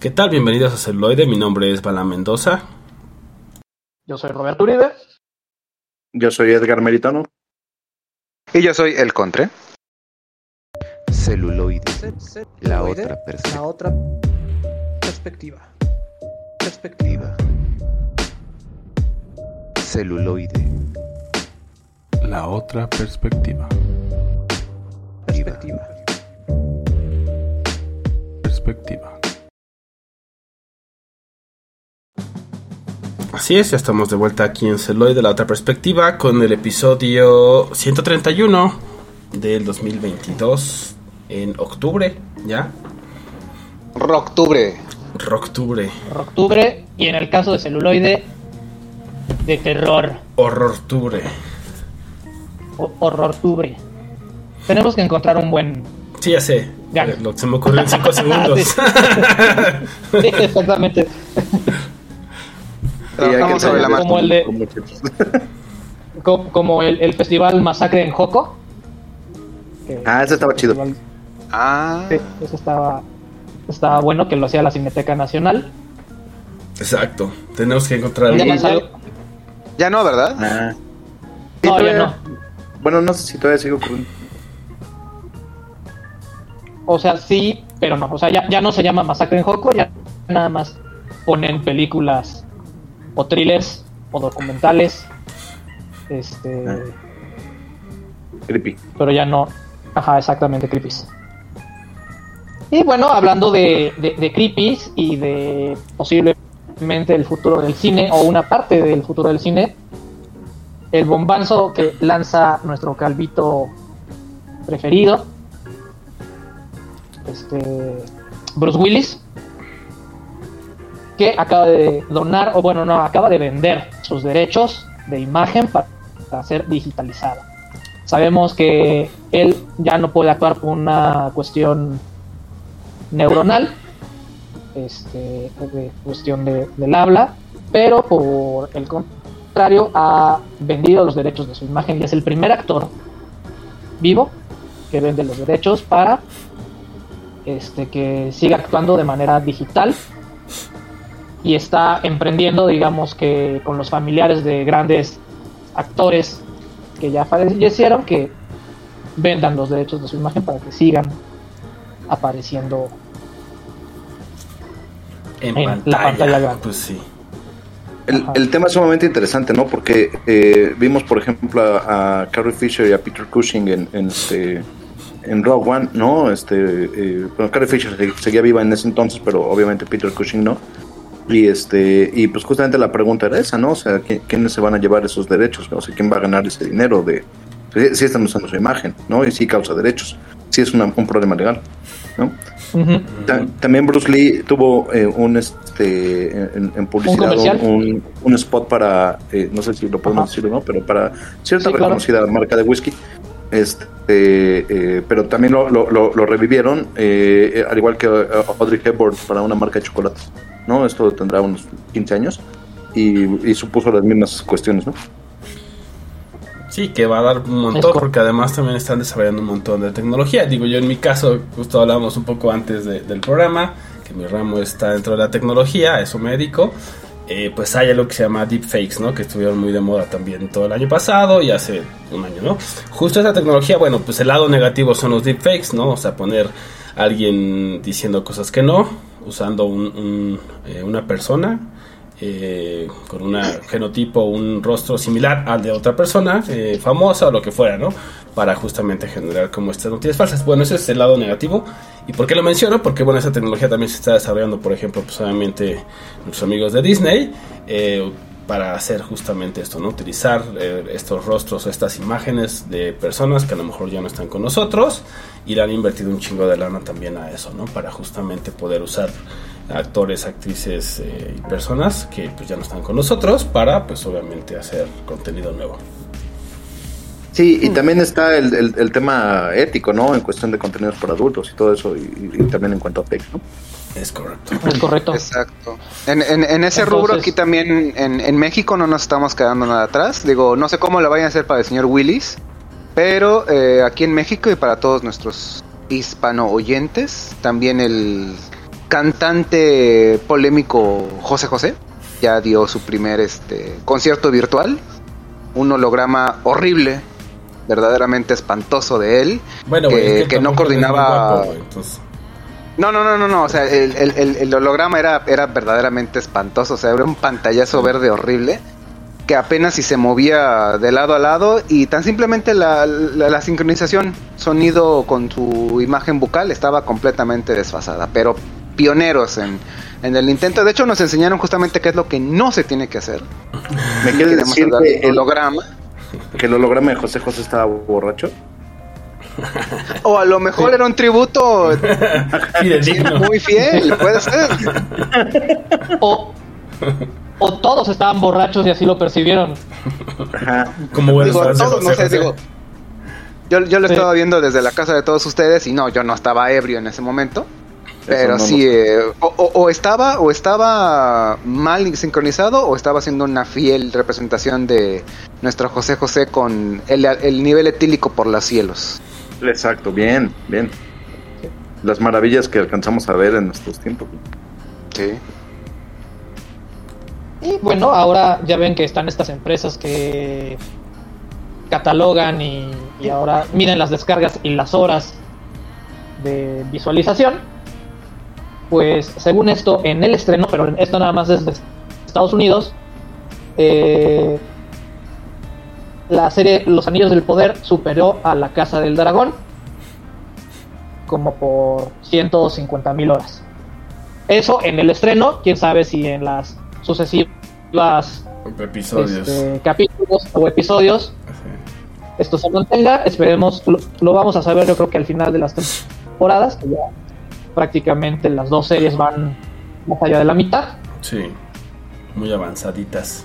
¿Qué tal? Bienvenidos a Celuloide. Mi nombre es Bala Mendoza. Yo soy Roberto Uribe. Yo soy Edgar Meritano. Y yo soy El Contre. Celuloide. La Celuloide, otra perspectiva. La otra perspectiva. Perspectiva. Celuloide. La otra perspectiva. Perspectiva. Perspectiva. Así es, ya estamos de vuelta aquí en Celuloide, la otra perspectiva, con el episodio 131 del 2022 en octubre, ¿ya? Rocktubre. Rocktubre, Octubre y en el caso de celuloide, de terror. horrortubre. o- Horrortubre. Tenemos que encontrar un buen. Sí, ya sé. Ya. Lo que se me ocurrió en 5 segundos. Sí, exactamente. Trabajamos sobre la marcha. Como el de- Con Como el, el festival Masacre en Joco. Ah, ese estaba chido. festival- Ah, sí, eso estaba, estaba bueno que lo hacía la Cineteca Nacional. Exacto. Tenemos que encontrar Ya ya no, ¿verdad? Ah. Sí, No, ya todavía- no. Bueno, no sé si todavía sigo ocurriendo. O sea, sí, pero no. O sea, ya, ya no se llama Masacre en Joco, ya nada más ponen películas o thrillers o documentales. Este. Ah. Creepy. Pero ya no. Ajá, exactamente, creepies. Y bueno, hablando de, de, de creepies y de posiblemente el futuro del cine o una parte del futuro del cine, el bombazo que lanza nuestro calvito preferido, este Bruce Willis, que acaba de donar, o bueno, no, acaba de vender sus derechos de imagen para, ser digitalizada. Sabemos que él ya no puede actuar por una cuestión neuronal, este, de cuestión de- del habla, pero por el contrario ha vendido los derechos de su imagen y es el primer actor vivo que vende los derechos para este, que siga actuando de manera digital y está emprendiendo, digamos que con los familiares de grandes actores que ya fallecieron, que vendan los derechos de su imagen para que sigan apareciendo en, en la pantalla. grande. Pues sí. El, el tema es sumamente interesante, ¿no? Porque eh, vimos, por ejemplo, a, a Carrie Fisher y a Peter Cushing en, en, este, en Rogue One, ¿no? Este, eh, bueno, Carrie Fisher se- seguía viva en ese entonces, pero obviamente Peter Cushing no. Y este y pues justamente la pregunta era esa, ¿no? O sea, ¿qui- ¿quiénes se van a llevar esos derechos? O sea, ¿quién va a ganar ese dinero de si si están usando su imagen, ¿no? Y sí causa derechos. Sí es una- un problema legal, ¿no? Ta- También Bruce Lee tuvo eh, un este en, en publicidad un, un spot para eh, no sé si lo podemos Ajá. decir o no, pero para cierta Sí, claro. reconocida marca de whisky. Este, eh, pero también lo, lo, lo- lo revivieron, eh, al igual que Audrey Hepburn para una marca de chocolates. ¿No? Esto tendrá unos 15 años y, y supuso las mismas cuestiones. ¿no? Sí, que va a dar un montón, porque además también están desarrollando un montón de tecnología. Digo, yo en mi caso, justo hablábamos un poco antes de- del programa, que mi ramo está dentro de la tecnología, eso me dedico. Eh, pues hay algo que se llama deepfakes, ¿no? Que estuvieron muy de moda también todo el año pasado y hace un año, ¿no? Justo esa tecnología, bueno, pues el lado negativo son los deepfakes, ¿no? O sea, poner a alguien diciendo cosas que no, usando un- eh, una persona eh, con un genotipo, un rostro similar al de otra persona, eh, famosa o lo que fuera, ¿no? Para justamente generar como estas noticias falsas. Bueno, ese es el lado negativo. ¿Y por qué lo menciono? Porque, bueno, esa tecnología también se está desarrollando, por ejemplo, pues obviamente nuestros amigos de Disney, para hacer justamente esto, ¿no? Utilizar estos rostros o estas imágenes de personas que a lo mejor ya no están con nosotros y le han invertido un chingo de lana también a eso, ¿no? Para justamente poder usar actores, actrices eh, y personas que pues ya no están con nosotros para pues obviamente hacer contenido nuevo. Sí, y también está el, el, el tema ético, ¿no? En cuestión de contenidos para adultos y todo eso, y, y también en cuanto a tech, ¿no? Es correcto. Es correcto. Exacto. En, en, en ese Entonces- rubro aquí también, en, en México no nos estamos quedando nada atrás. Digo, no sé cómo lo vayan a hacer para el señor Willis, pero eh, aquí en México y para todos nuestros hispano oyentes, también el, cantante polémico José José ya dio su primer este concierto virtual, un holograma horrible, verdaderamente espantoso de él, Bueno, que, es que no coordinaba. guapo, No, no, no, no, no. O sea, el, el- el- el holograma era, era verdaderamente espantoso. O sea, era un pantallazo verde horrible que apenas si se movía de lado a lado y tan simplemente la, la- la sincronización sonido con su imagen bucal estaba completamente desfasada. Pero pioneros en, en el intento. De hecho, nos enseñaron justamente qué es lo que no se tiene que hacer. ¿Me quieres decir que el, holograma. que el holograma de José José estaba borracho? O a lo mejor era un tributo muy fiel, puede ser. O, o todos estaban borrachos y así lo percibieron. Ajá. Como Digo, de todos, no sé, digo, yo, yo lo Sí. estaba viendo desde la casa de todos ustedes y no, yo no estaba ebrio en ese momento. Pero no sí, eh, o estaba o estaba mal sincronizado o estaba haciendo una fiel representación de nuestro José José con el, el nivel etílico por los cielos. Exacto, bien, bien. Las maravillas que alcanzamos a ver en nuestros tiempos. Sí. Y bueno, ahora ya ven que están estas empresas que catalogan y, ahora miden las descargas y las horas de visualización. Pues según esto, en el estreno, pero esto nada más es Estados Unidos, eh, la serie Los Anillos del Poder superó a la Casa del Dragón como por 150 mil horas. Eso en el estreno, quién sabe si en las sucesivas Episodios. este, capítulos o episodios Sí. esto se mantenga. Esperemos, lo, lo vamos a saber yo creo que al final de las temporadas, que ya prácticamente las dos series van más allá de la mitad. Sí. Muy avanzaditas.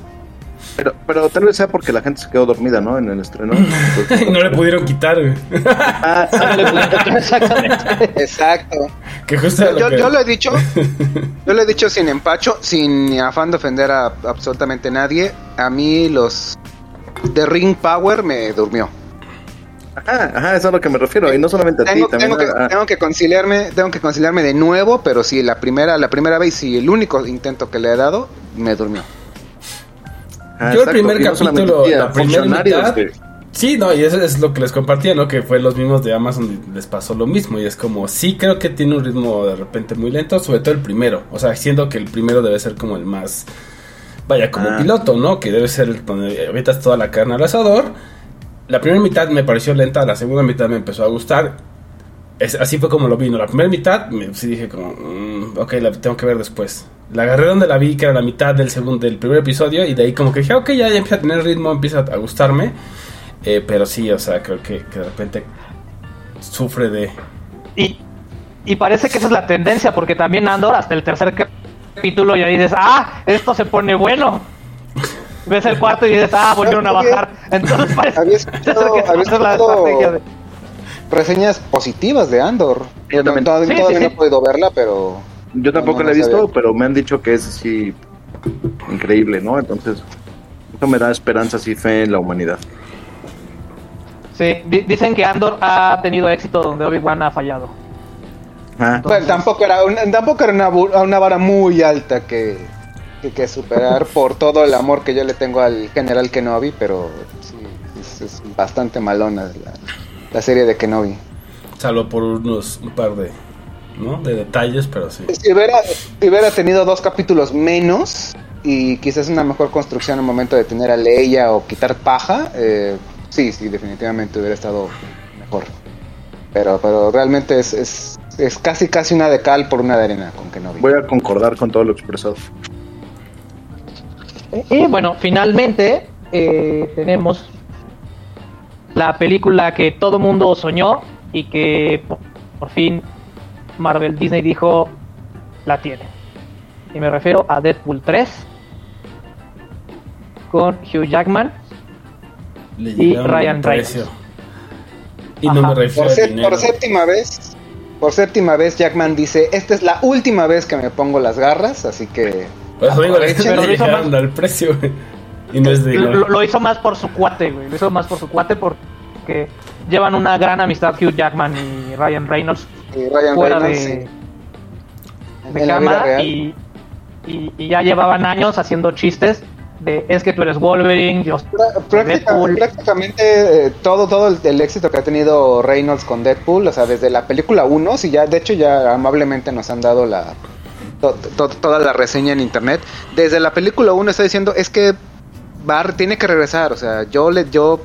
Pero, pero tal vez sea porque la gente se quedó dormida, ¿no? En el estreno. Entonces- no le pudieron quitar, güey. Ah, Exactamente. Exacto. Que justo lo Yo, que- yo lo he dicho, yo lo he dicho sin empacho, sin afán de ofender a absolutamente nadie. A mí los de Ring Power me durmió. Ajá, ajá, eso es a lo que me refiero. Y no solamente a ti, Tengo, también tengo que, a- tengo que conciliarme, tengo que conciliarme de nuevo, pero sí, la primera, la primera vez y el único intento que le he dado, me durmió. Yo el primer no capítulo, la primera mitad, de- Sí, no, y eso es lo que les compartía, ¿no? Que fue los mismos de Amazon y les pasó lo mismo. Y es como, sí creo que tiene un ritmo de repente muy lento, sobre todo el primero. O sea, siendo que el primero debe ser como el más, vaya, como Ah. piloto, ¿no? Que debe ser el donde avientas toda la carne al asador. La primera mitad me pareció lenta, la segunda mitad me empezó a gustar. Es, así fue como lo vi, ¿no? La primera mitad, me, sí dije como, mm, ok, la tengo que ver después. La agarré donde la vi, que era la mitad del segundo, del primer episodio, y de ahí como que dije, ok, ya, ya empieza a tener ritmo, empieza a gustarme. Eh, pero sí, o sea, creo que, que de repente sufre de... Y, y parece que esa es la tendencia, porque también Andor hasta el tercer capítulo ya dices, ah, esto se pone bueno. Ves el cuarto y dices, ah, volvieron a bajar. Entonces parece Había que escuchado, había es la estrategia de... reseñas positivas de Andor. Yo también. todavía Sí, todavía sí, no sí. he podido verla, pero Yo tampoco No, no, la he visto, sabía. pero me han dicho que es así increíble, ¿no? Entonces, eso me da esperanzas y fe en la humanidad. Sí, di- dicen que Andor ha tenido éxito donde Obi-Wan ha fallado. Ah, Bueno, tampoco era, un- tampoco era una, una vara muy alta que, que, que superar por todo el amor que yo le tengo al general Kenobi, pero sí, es, es bastante malona la, la serie de Kenobi. Salvo por unos, un par de, ¿no? De detalles, pero sí. Si hubiera, si hubiera tenido dos capítulos menos y quizás una mejor construcción al momento de tener a Leia o quitar paja, eh, sí, sí, definitivamente hubiera estado mejor. Pero, pero realmente es, es, es casi casi una de cal por una de arena con Kenobi. voy a concordar con todo lo expresado. Y bueno, finalmente eh, tenemos la película que todo mundo soñó y que por, por fin Marvel Disney dijo la tiene. Y me refiero a Deadpool 3 con Hugh Jackman. Le Y Ryan. Reynolds. Y no me refiero Por, sé- séptima vez, por séptima vez Jackman dice, esta es la última vez que me pongo las garras, así que le, al precio, güey. Y no es de lo- lo hizo más por su cuate, güey. Lo hizo más por su cuate porque llevan una gran amistad Hugh Jackman y Ryan Reynolds Ryan fuera Reynolds, de sí. de cámara y, y- y ya llevaban años haciendo chistes de es que tú eres Wolverine, yo soy Prá- práctica- Deadpool. prácticamente eh, todo todo el, el éxito que ha tenido Reynolds con Deadpool, o sea, desde la película 1, si ya de hecho ya amablemente nos han dado la to- to- toda la reseña en internet, desde la película 1 está diciendo es que Bar tiene que regresar, o sea, yo le yo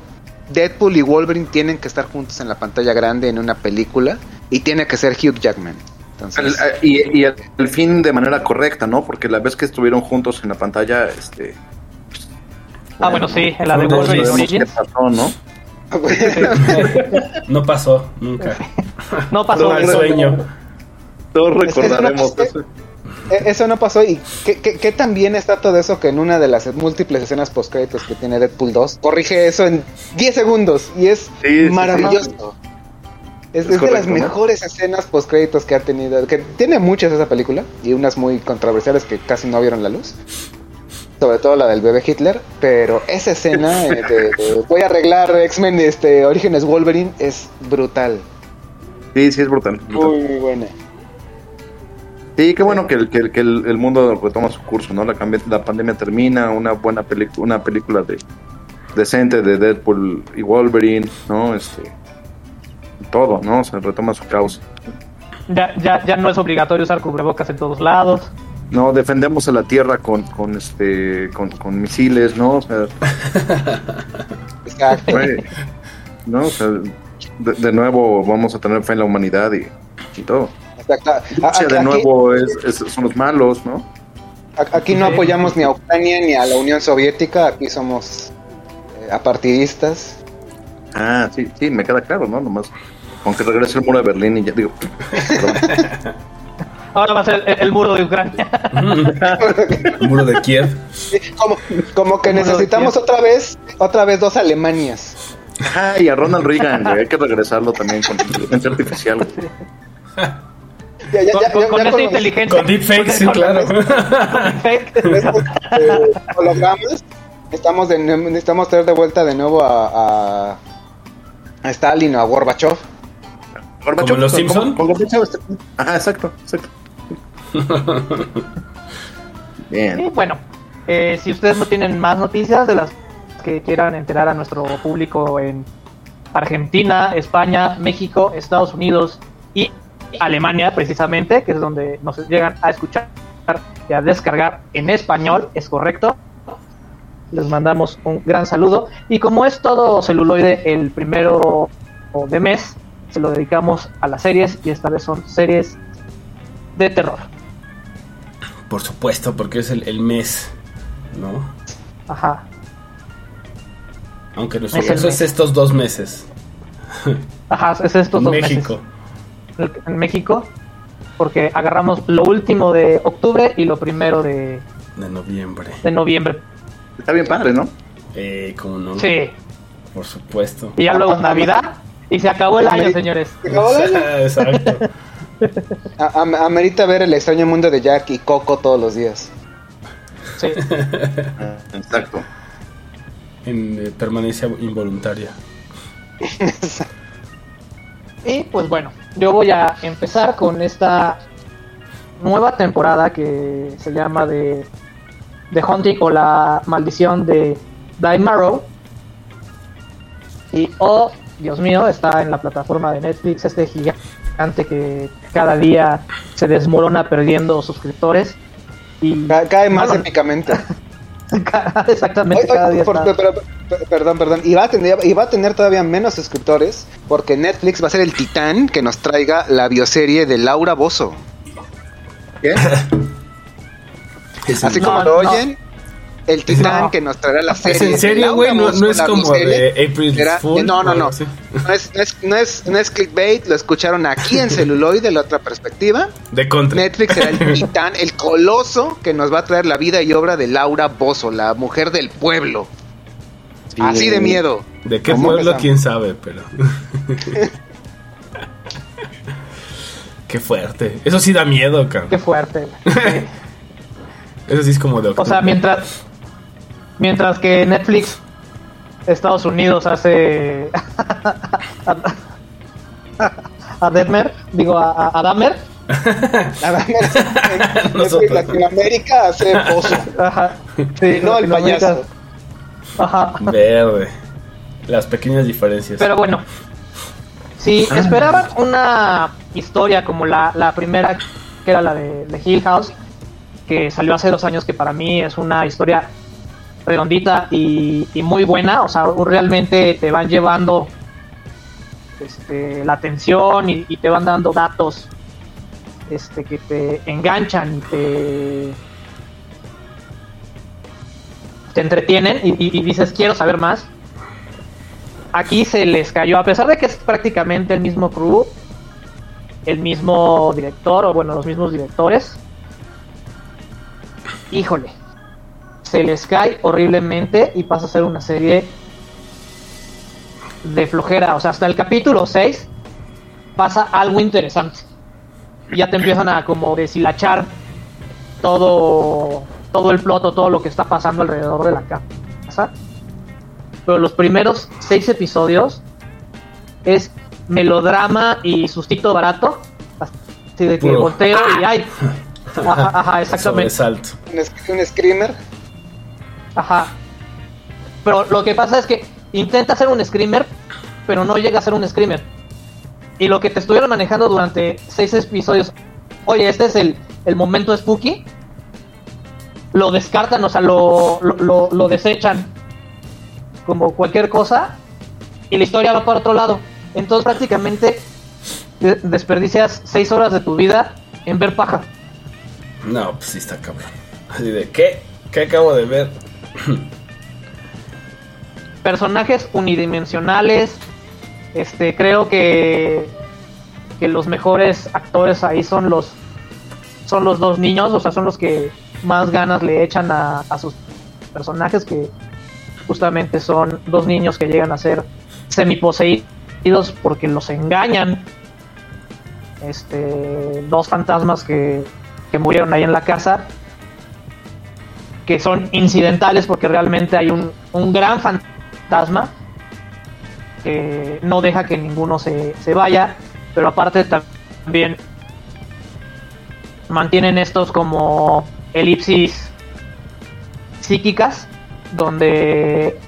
Deadpool y Wolverine tienen que estar juntos en la pantalla grande en una película y tiene que ser Hugh Jackman. Entonces, y, y al, al fin de manera correcta, ¿no? Porque la vez que estuvieron juntos en la pantalla, este... Ah, bueno, sí, en la de Wolverine Origins. pasó, ¿no? No pasó, nunca. No pasó Todo el eso. sueño. Todos recordaremos es- eso. E- Eso no pasó y ¿qué, qué, qué tan bien está todo eso que en una de las múltiples escenas postcréditos que tiene Deadpool 2 corrige eso en 10 segundos y es Sí, sí, maravilloso. Es, Es es de las mejores escenas postcréditos que ha tenido, que tiene muchas esa película y unas muy controversiales que casi no vieron la luz. Sobre todo la del bebé Hitler, pero esa escena eh, de, de voy a arreglar X-Men este Orígenes Wolverine es brutal. Sí, sí, es brutal. brutal. Muy, buena. Sí, qué bueno que, el, que, el, que el, el mundo retoma su curso, ¿no? La, la pandemia termina, una buena película, una película de decente de Deadpool y Wolverine, ¿no? Este, todo, ¿no? Se retoma su causa. Ya, ya, ya no es obligatorio usar cubrebocas en todos lados. No, defendemos a la Tierra con, con este, con, con misiles, ¿no? O sea, Exacto. ¿no? O sea, de, de nuevo vamos a tener fe en la humanidad y, y todo. Exacto. Rusia de aquí- nuevo es, es- son los malos, ¿no? Aquí no apoyamos ni a Ucrania ni a la Unión Soviética, aquí somos eh, apartidistas. Ah, sí, sí, me queda claro, ¿no? Nomás, aunque regrese el muro de Berlín y ya digo. Ahora va a ser el, el muro de Ucrania. El muro de Kiev. Como, como que necesitamos otra vez, otra vez dos Alemanias. Ah, y a Ronald Reagan, güey, hay que regresarlo también con inteligencia artificial. güey. Ya, ya, Con, ya, con- ya- con con los- inteligencia. Con deepfakes, sí, claro. con deepfake. eh, hologramas, estamos de, necesitamos traer de vuelta de nuevo a, a, a Stalin o a Gorbachev. Gorbachev, ¿Como los con- Simpson? con Gorbachev, Ajá, exacto, exacto. Y Bien. bueno, eh, si ustedes no tienen más noticias de las que quieran enterar a nuestro público en Argentina, España, México, Estados Unidos y Alemania, precisamente, que es donde nos llegan a escuchar y a descargar en español, es correcto. Les mandamos un gran saludo. Y como es todo celuloide el primero de mes, se lo dedicamos a las series y esta vez son series de terror. Por supuesto, porque es el, el mes, ¿no? Ajá. Aunque nuestro Es caso es mes. estos dos meses. Ajá, es estos En dos México. meses. En México, porque agarramos lo último de octubre y lo primero de, De noviembre. de noviembre. Está bien padre, ¿no? Eh, ¿cómo no? Sí. Por supuesto. Y ya luego es Navidad y se acabó el año, señores. Se acabó el año. Exacto. A- Amerita ver el extraño mundo de Jack y Coco todos los días. Sí. Exacto. En eh, permanencia involuntaria. Y pues bueno, yo voy a empezar con esta nueva temporada que se llama de The Hunting o la maldición de Die Marrow. Y oh, Dios mío, está en la plataforma de Netflix este gigante que cada día se desmorona perdiendo suscriptores. Y Ca- cae más épicamente. exactamente Oye, cada oye, día por- está- pero- pero- perdón, perdón. Y va, a tener, y va a tener todavía menos suscriptores porque Netflix va a ser el titán que nos traiga la bioserie de Laura Bozo. ¿Qué? Así No, como lo no. El titán No. que nos traerá la serie. ¿Es en de serio, güey? No, es como de April Era- Fool. no, no, no. No es, no, es, no, es, no es clickbait, lo escucharon aquí en celuloide, la otra perspectiva. De contra. Netflix será el titán, el coloso que nos va a traer la vida y obra de Laura Bozo, la mujer del pueblo. Sí. Así de miedo. ¿De qué ¿Cómo pueblo? empezamos? Quién sabe, pero. qué fuerte. Eso sí da miedo, Qué cabrón. fuerte. Eso sí es como de O sea, octubre. mientras mientras que Netflix Estados Unidos hace a, a Detmer, digo a, a- Dahmer. Latinoamérica hace pozo. Ajá. Sí, No, el payaso. Ajá. Verde. Las pequeñas diferencias. Pero bueno, si esperaban una historia como la, la primera, que era la de, de Hill House, que salió hace dos años, que para mí es una historia redondita y, muy buena, o sea, realmente te van llevando este, la atención y, te van dando datos este, que te enganchan y te, entretienen y dices quiero saber más aquí se les cayó, a pesar de que es prácticamente el mismo crew, el mismo director, o bueno, los mismos directores. Híjole, se les cae horriblemente y pasa a ser una serie de flojera. O sea, hasta el capítulo 6 pasa algo interesante. Y ya te empiezan a como deshilachar todo, todo el ploto, todo lo que está pasando alrededor de la casa pero los primeros seis episodios es melodrama y sustito barato. Así de que Puro. volteo y ay. Ajá, ajá, exactamente. Un, un screamer. Ajá. Pero lo que pasa es que intenta hacer un screamer, pero no llega a ser un screamer. Y lo que te estuvieron manejando durante seis episodios, oye, este es el, el momento spooky, lo descartan, o sea, lo, lo, desechan como cualquier cosa y la historia va para otro lado. Entonces prácticamente de- desperdicias seis horas de tu vida en ver paja. No, pues sí está cabrón. Así de, ¿qué? ¿Qué acabo de ver? personajes unidimensionales. Este, creo que, que los mejores actores ahí son los son los dos niños, o sea, son los que más ganas le echan a, sus personajes que justamente son dos niños que llegan a ser semiposeídos porque los engañan. Este, dos fantasmas que, que murieron ahí en la casa que son incidentales porque realmente hay un, un gran fantasma que no deja que ninguno se, se vaya, pero aparte también mantienen estos como elipsis psíquicas donde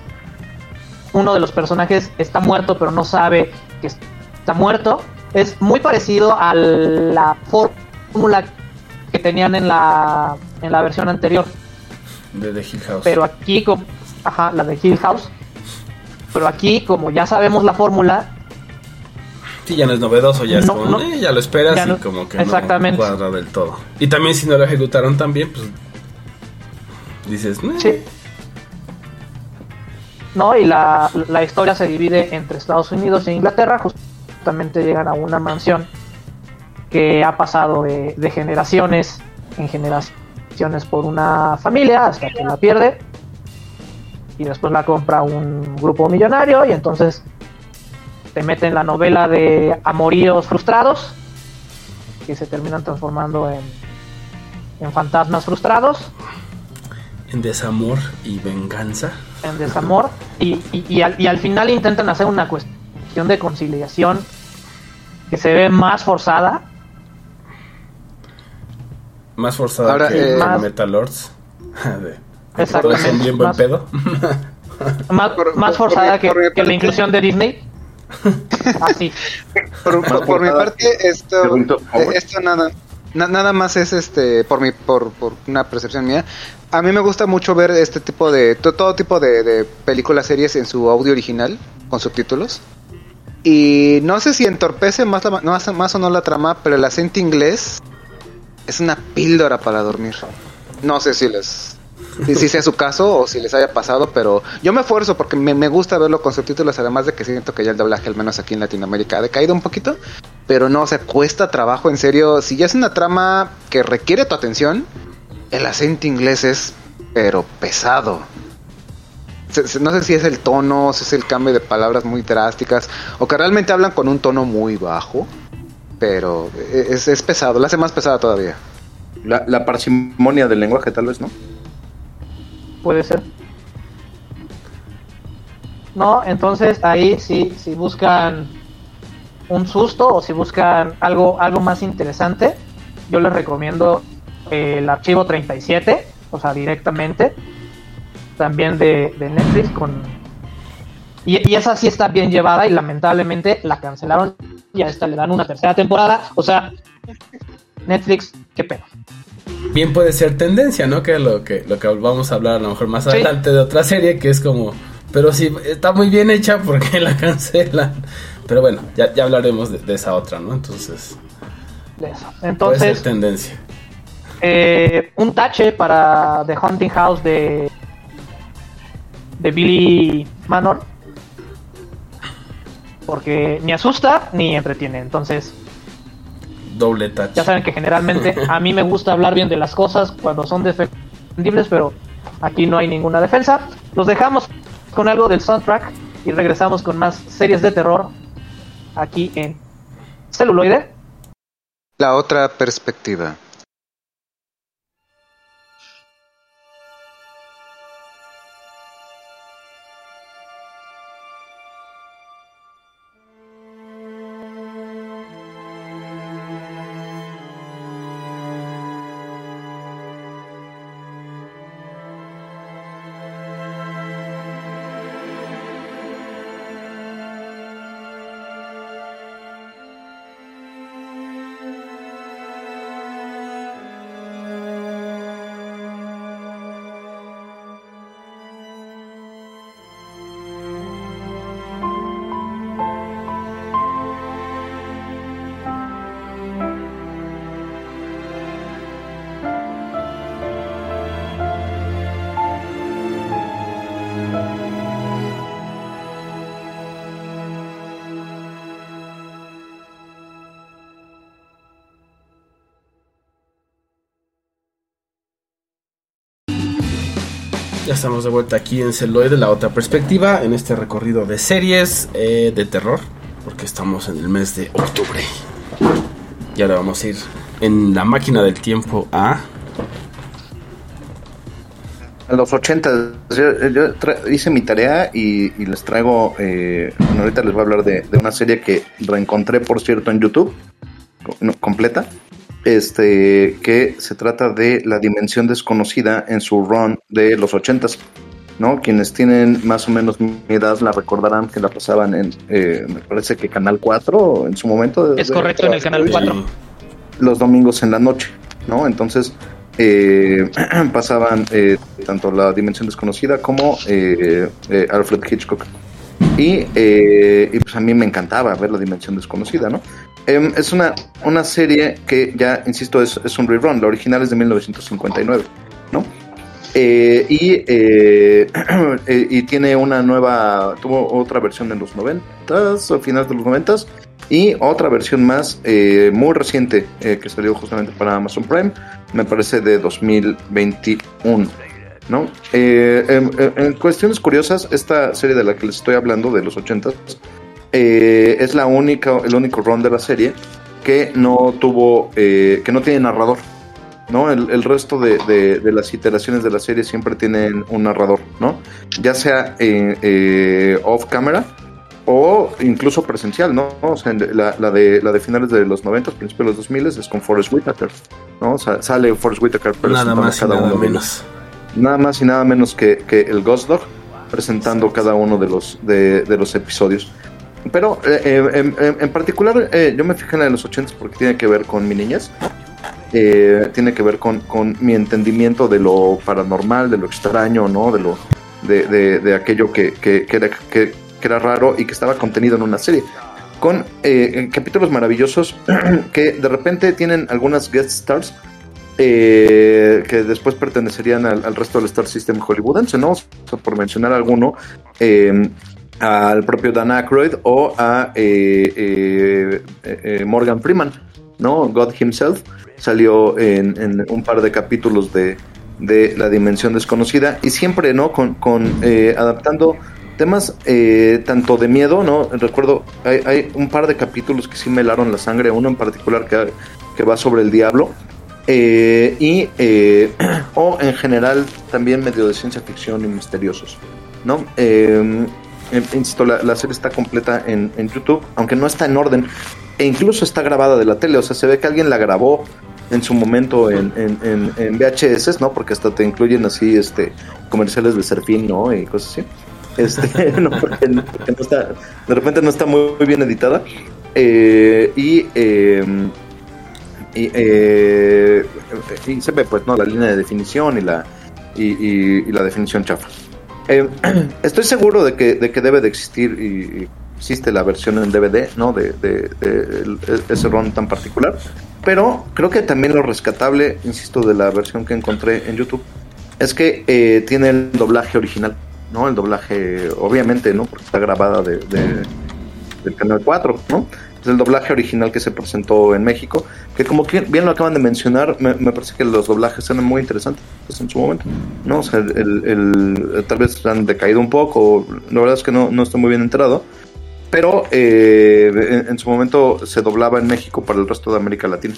uno de los personajes está muerto pero no sabe que está muerto. Es muy parecido a la fórmula que tenían en la, en la versión anterior De The Hill House. pero aquí como ajá la de Hill House pero aquí como ya sabemos la fórmula Sí, ya no es novedoso, ya es como, no. eh, ya lo esperas Ya y no- como que exactamente. no cuadra del todo. Y también si no lo ejecutaron tan bien, pues dices, "Eh". Sí. no y la, la historia se divide entre Estados Unidos e Inglaterra justamente llegan a una mansión que ha pasado de, de generaciones en generaciones por una familia hasta que la pierde y después la compra un grupo millonario y entonces te meten la novela de amoríos frustrados que se terminan transformando en, en fantasmas frustrados en desamor y venganza. en desamor y, y- y al, y al final intentan hacer una cuestión de conciliación que se ve más forzada Más forzada Ahora, que eh, más... Metal Lords. Todos son bien buen Más- pedo. más, Por- más por- forzada por- que, que la inclusión de Disney así Por, Más por- por mi parte, esto, eh, esto nada, na- nada más es este, por mi, por, por una percepción mía. A mí me gusta mucho ver este tipo de, to- todo tipo de, de películas, series en su audio original, con subtítulos. Y no sé si entorpece más, la, más, más o no la trama, pero el acento inglés es una píldora para dormir. No sé si les si, sea su caso o si les haya pasado, pero yo me esfuerzo porque me, me gusta verlo con subtítulos, además de que siento que ya el doblaje, al menos aquí en Latinoamérica, ha decaído un poquito, pero no, o sea, cuesta trabajo, en serio, si ya es una trama que requiere tu atención, el acento inglés es, pero pesado. Se- se- No sé si es el tono, si es el cambio de palabras muy drásticas, o que realmente hablan con un tono muy bajo, pero es, es pesado, lo hace más pesada todavía. La, la parsimonia del lenguaje, tal vez, ¿no? puede ser no entonces ahí sí si buscan un susto o si buscan algo algo más interesante yo les recomiendo el archivo 37, o sea, directamente, también de, de Netflix con... Y, y esa sí está bien llevada y lamentablemente la cancelaron y a esta le dan una tercera temporada, o sea, Netflix, qué pedo. Bien puede ser tendencia, ¿no? Que lo que lo que vamos a hablar a lo mejor más Sí. adelante de otra serie que es como, pero si está muy bien hecha, ¿por qué la cancelan? Pero bueno, ya, ya hablaremos de, de esa otra, ¿no? Entonces, de eso. puede Entonces, ser tendencia. eh, un tache para The Haunting House de de Billy Manor porque ni asusta ni entretiene entonces Doble touch. ya saben que generalmente a mí me gusta hablar bien de las cosas cuando son defendibles pero aquí no hay ninguna defensa los dejamos con algo del soundtrack y regresamos con más series de terror aquí en celuloide La otra perspectiva. Ya estamos de vuelta aquí en Celoide, la otra perspectiva, en este recorrido de series eh, de terror, porque estamos en el mes de octubre. Y ahora vamos a ir en la máquina del tiempo a... A los 80, yo, yo hice mi tarea y, y les traigo, eh, bueno, ahorita les voy a hablar de, de una serie que reencontré, por cierto, en YouTube, no, completa, este, que se trata de La Dimensión Desconocida en su run de los 80s, ¿no? Quienes tienen más o menos mi edad la recordarán que la pasaban en, eh, me parece que Canal 4 en su momento. Es correcto, en el Canal 4. los domingos en la noche, ¿no? Entonces eh, pasaban eh, tanto la Dimensión Desconocida como eh, eh, Alfred Hitchcock. Y, eh, y, pues a mí me encantaba ver la Dimensión Desconocida, ¿no? Em, es una, una serie que ya, insisto, es, es un rerun. La original es de 1959, ¿no? Eh, y, eh, eh, y tiene una nueva, tuvo otra versión en los 90s, o finales de los 90s, y otra versión más muy reciente que salió justamente para Amazon Prime, me parece de 2021. ¿no? En, cuestiones curiosas, esta serie de la que les estoy hablando, de los 80s, eh, es la única, el único run de la serie que no tuvo, eh, que no tiene narrador. ¿no? El, el resto de, de- de las iteraciones de la serie siempre tienen un narrador, ¿no? Ya sea eh, off camera o incluso presencial, ¿no? O sea, la, la de, la de finales de los 90, principios de los 2000 es con Forrest Whitaker, ¿no? O sea, sale Forrest Whitaker Nada más y cada nada uno de menos. nada más y nada menos que, que el Ghost Dog presentando cada uno de los de, de los episodios. Pero eh, eh, en, particular eh, yo me fijé en la de los 80 porque tiene que ver con mi niñez. Tiene que ver con, mi entendimiento de lo paranormal, de lo extraño, ¿no? De lo de, aquello que, era, raro y que estaba contenido en una serie. Con capítulos maravillosos que de repente tienen algunas guest stars eh, que después pertenecerían al, resto del Star System hollywoodense, ¿no? Por mencionar alguno, al propio Dan Aykroyd o a eh, eh, eh, Morgan Freeman, ¿no? God himself salió en, un par de capítulos de, de La Dimensión Desconocida y siempre, ¿no? Con, con eh, adaptando temas tanto de miedo, ¿no? Recuerdo, hay, hay un par de capítulos que sí me helaron la sangre, uno en particular que, que va sobre el diablo, y o en general también medio de ciencia ficción y misteriosos, ¿no? Eh, insisto, la, serie está completa en, en YouTube, aunque no está en orden, e incluso está grabada de la tele, o sea, se ve que alguien la grabó en su momento en, en, en, VHS, ¿no? Porque hasta te incluyen así este comerciales de Serfín, ¿no? Y cosas así. Este, no, porque, está, de repente no está muy, bien editada. Eh, y, eh, y, eh, se ve pues no la línea de definición y la y la definición chafa. Eh, estoy seguro de que, de que debe de existir y, existe la versión en DVD, ¿no? De, el- ese ROM tan particular. Pero creo que también lo rescatable, insisto, de la versión que encontré en YouTube, es que eh, tiene el doblaje original, ¿no? El doblaje, obviamente, ¿no? Porque está grabada de- del canal 4, ¿no? Es el doblaje original que se presentó en México, que como que bien lo acaban de mencionar, me, me parece que los doblajes eran muy interesantes pues, en su momento, ¿no? O sea, el, el- tal vez han decaído un poco, la verdad es que no, no estoy muy bien enterado, pero eh, en, en su momento se doblaba en México para el resto de América Latina,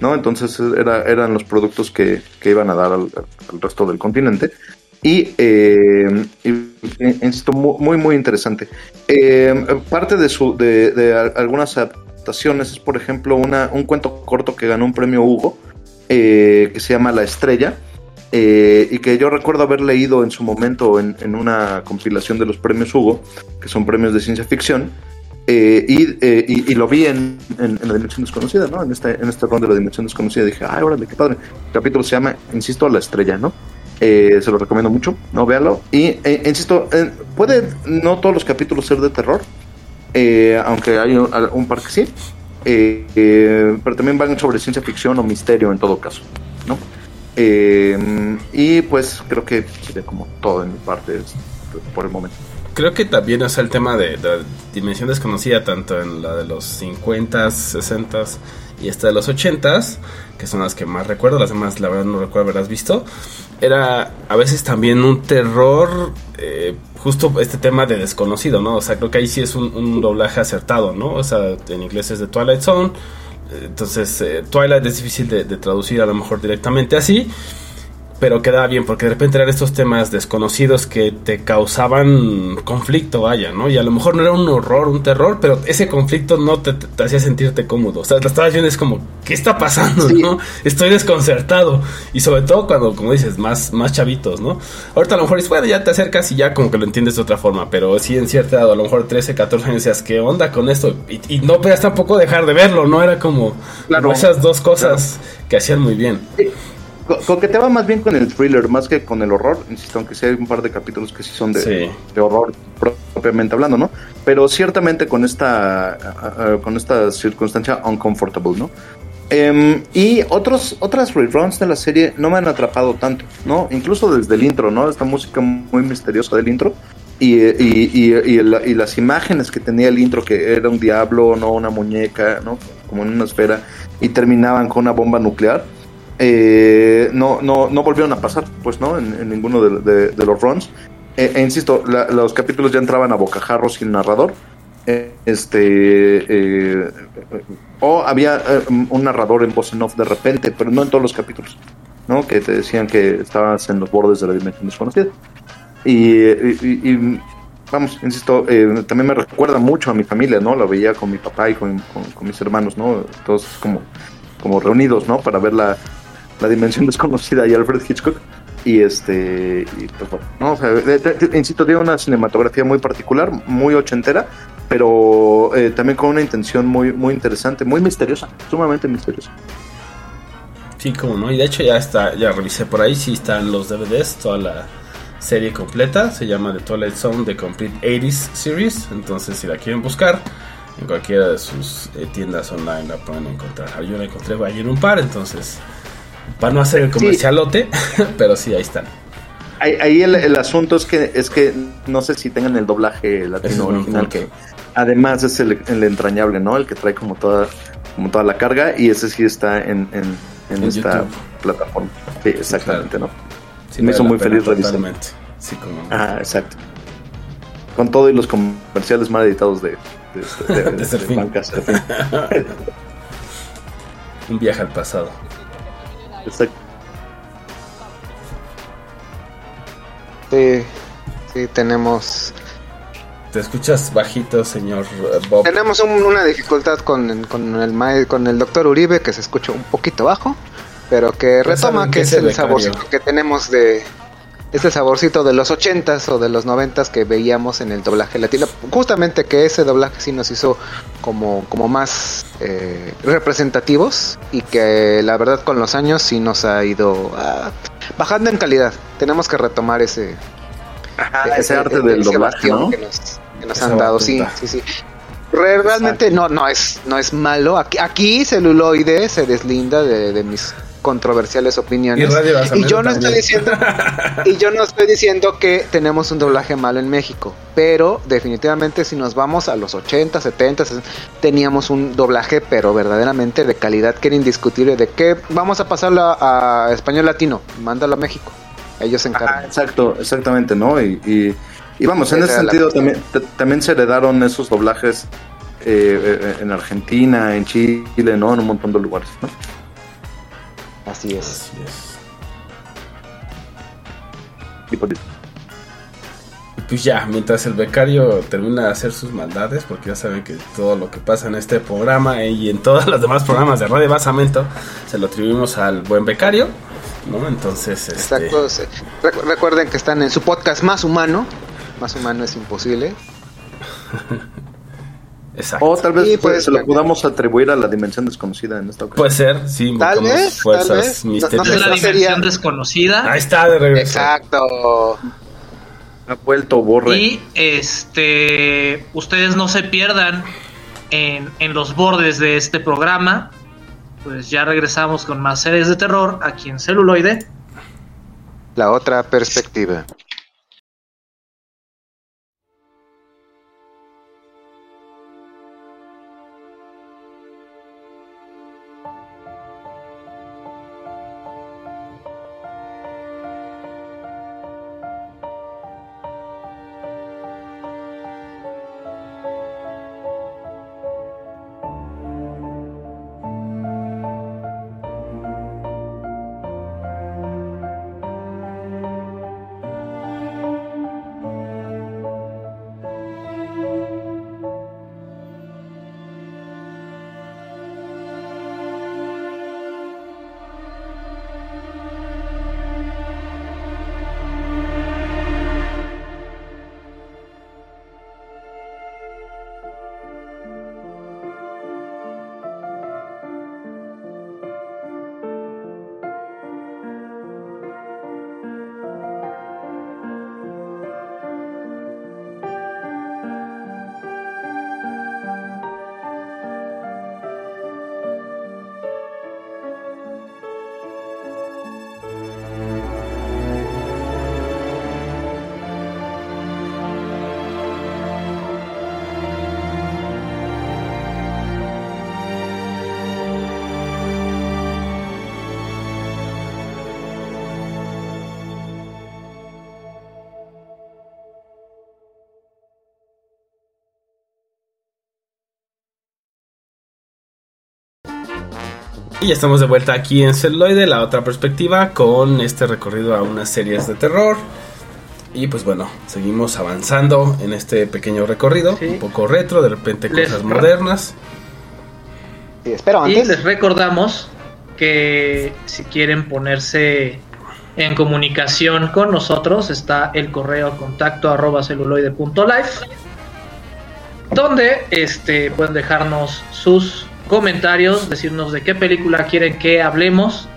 ¿no? Entonces era, eran los productos que, que iban a dar al, al resto del continente. Y, eh, y, eh, mu- muy, muy interesante. Eh, parte de, su, de, de algunas adaptaciones es, por ejemplo, una, un cuento corto que ganó un premio Hugo, eh, que se llama La Estrella, eh, y que yo recuerdo haber leído en su momento en, en una compilación de los premios Hugo, que son premios de ciencia ficción, y, y, lo vi en, en- en la Dimensión Desconocida, ¿no? En este, en este round de la Dimensión Desconocida dije, ay, órale, qué padre. El capítulo se llama, insisto, La Estrella, ¿no? Eh, se lo recomiendo mucho, no véalo. Y eh, insisto, eh, puede no todos los capítulos ser de terror, eh, aunque hay un, un par que sí, eh, eh, pero también van sobre ciencia ficción o misterio en todo caso, ¿no? Y pues creo que sería como todo en mi parte por el momento. Creo que también es el tema de, de dimensión desconocida, tanto en la de los 50, 60 y esta de los 80, que son las que más recuerdo, las demás la verdad no recuerdo haberlas visto. Era a veces también un terror, eh, justo este tema de desconocido, ¿no? O sea, creo que ahí sí es un, doblaje acertado, ¿no? O sea, en inglés es de Twilight Zone. Entonces, eh, Twilight es difícil de traducir a lo mejor directamente así pero quedaba bien porque de repente eran estos temas desconocidos que te causaban conflicto, vaya, ¿no? Y a lo mejor no era un horror, un terror, pero ese conflicto no te, te- te hacía sentirte cómodo. O sea, la estabas viendo es como, ¿qué está pasando, Sí. no? Estoy desconcertado. Y sobre todo cuando, como dices, más, más chavitos, ¿no? Ahorita a lo mejor dices, bueno, ya te acercas y ya como que lo entiendes de otra forma, pero sí en cierta edad, a lo mejor 13, 14 años decías, ¿qué onda con esto? Y, y no podías tampoco dejar de verlo, ¿no? Era como, Claro. como esas dos cosas que hacían muy bien. Co- Coqueteaba más bien con el thriller más que con el horror, insisto, aunque sí hay un par de capítulos que sí son de, Sí. de horror propiamente hablando, ¿no? Pero ciertamente con esta con esta circunstancia uncomfortable, ¿no? Em, y otros otras reruns de la serie no me han atrapado tanto, ¿no? Incluso desde el intro, ¿no? Esta música muy misteriosa del intro y, y, y, y el- y las imágenes que tenía el intro, que era un diablo, no una muñeca, ¿no? Como en una esfera, y terminaban con una bomba nuclear eh, no, no, no volvieron a pasar, pues no, en, en ninguno de, de- de los runs. Eh, e insisto, la- los capítulos ya entraban a bocajarro sin narrador. Eh, este eh, o había eh, un narrador en voz en off de repente, pero no en todos los capítulos, ¿no? Que te decían que estabas en los bordes de la dimensión desconocida. Y, y- y- vamos, insisto, eh, también me recuerda mucho a mi familia, ¿no? Lo veía con mi papá y con, con- con mis hermanos, ¿no? Todos como, como reunidos, ¿no? Para ver la, la dimensión desconocida y Alfred Hitchcock. Y este, y pues ¿no? O sea, de- de- insisto, tiene una cinematografía muy particular, muy ochentera, pero eh, también con una intención muy, muy interesante, muy misteriosa, sumamente misteriosa. Sí, como no, y de hecho ya está, ya revisé por ahí, sí están los DVDs, toda la serie completa, se llama The Twilight Zone The Complete 80s Series, entonces si la quieren buscar, en cualquiera de sus eh, tiendas online la pueden encontrar. Yo la encontré ayer un par, entonces, para no hacer el comercialote, pero sí, ahí están. Ahí, ahí el, el asunto es que es que no sé si tengan el doblaje es latino original que además es el, el entrañable, ¿no? El que trae como toda como toda la carga y ese sí está en, en, en En esta YouTube. plataforma. Sí, exactamente, ¿no? Sí, Me hizo muy feliz revisar. totalmente. Sí, como. Ah, exacto. Con todo y los comerciales mal editados de de, de, de-. Banca un viaje al pasado. Exacto. Sí, sí, tenemos Te escuchas bajito, señor eh, Bob. tenemos un- una dificultad con, con el mae- con el doctor Uribe que se escucha un poquito bajo, pero que retoma que que es el becario. saborcito que tenemos de este saborcito de los ochentas o de los noventas que veíamos en el doblaje latino. Justamente que ese doblaje sí nos hizo como, como más eh, representativos y que la verdad con los años sí nos ha ido ah, bajando en calidad. Tenemos que retomar ese, Ajá, ese arte ese- del doblaje, que nos, que nos han dado, sí, sí, sí. Re- realmente no, no es, no es malo. Aquí, aquí celuloide se deslinda de, de mis controversiales opiniones. Y yo no estoy diciendo, y yo no estoy diciendo que tenemos un doblaje malo en México, pero definitivamente si nos vamos a los 80, 70, 60, teníamos un doblaje pero verdaderamente de calidad que era indiscutible de que vamos a pasarlo a, a español latino, mándalo a México. Ellos se Ajá, encargan. exacto, exactamente, ¿no? Y, y, y vamos, en ese sentido también, también se heredaron esos doblajes eh, eh, en Argentina, en Chile, ¿no? En un montón de lugares, ¿no? Así es. Así es. Y por- Y Pues ya, mientras el becario termina de hacer sus maldades, porque ya saben que todo lo que pasa en este programa y en todos los demás programas de Radio Basamento se lo atribuimos al buen becario, ¿no? Entonces, este, Exacto. recuerden que están en su podcast más humano. Más humano es imposible. exacto. O tal vez Y, pues, se lo podamos atribuir a la dimensión desconocida en esta ocasión. Puede ser, sí, Tal vez, tal fuerzas vez. No- no sé la sería- dimensión desconocida. Ahí está de regreso. Exacto. ha vuelto borre. Y este ustedes no se pierdan en, en los bordes de este programa. Pues ya regresamos con más series de terror aquí en celuloide. La otra perspectiva. Y ya estamos de vuelta aquí en Celuloide, la otra perspectiva, con este recorrido a unas series de terror. Y pues bueno, seguimos avanzando en este pequeño recorrido, Sí. un poco retro, de repente Les- cosas modernas. Sí, espero Y antes. les recordamos que si quieren ponerse en comunicación con nosotros está el correo contacto arroba celuloide.life donde este, pueden dejarnos sus comentarios, decirnos de qué película quieren que hablemos,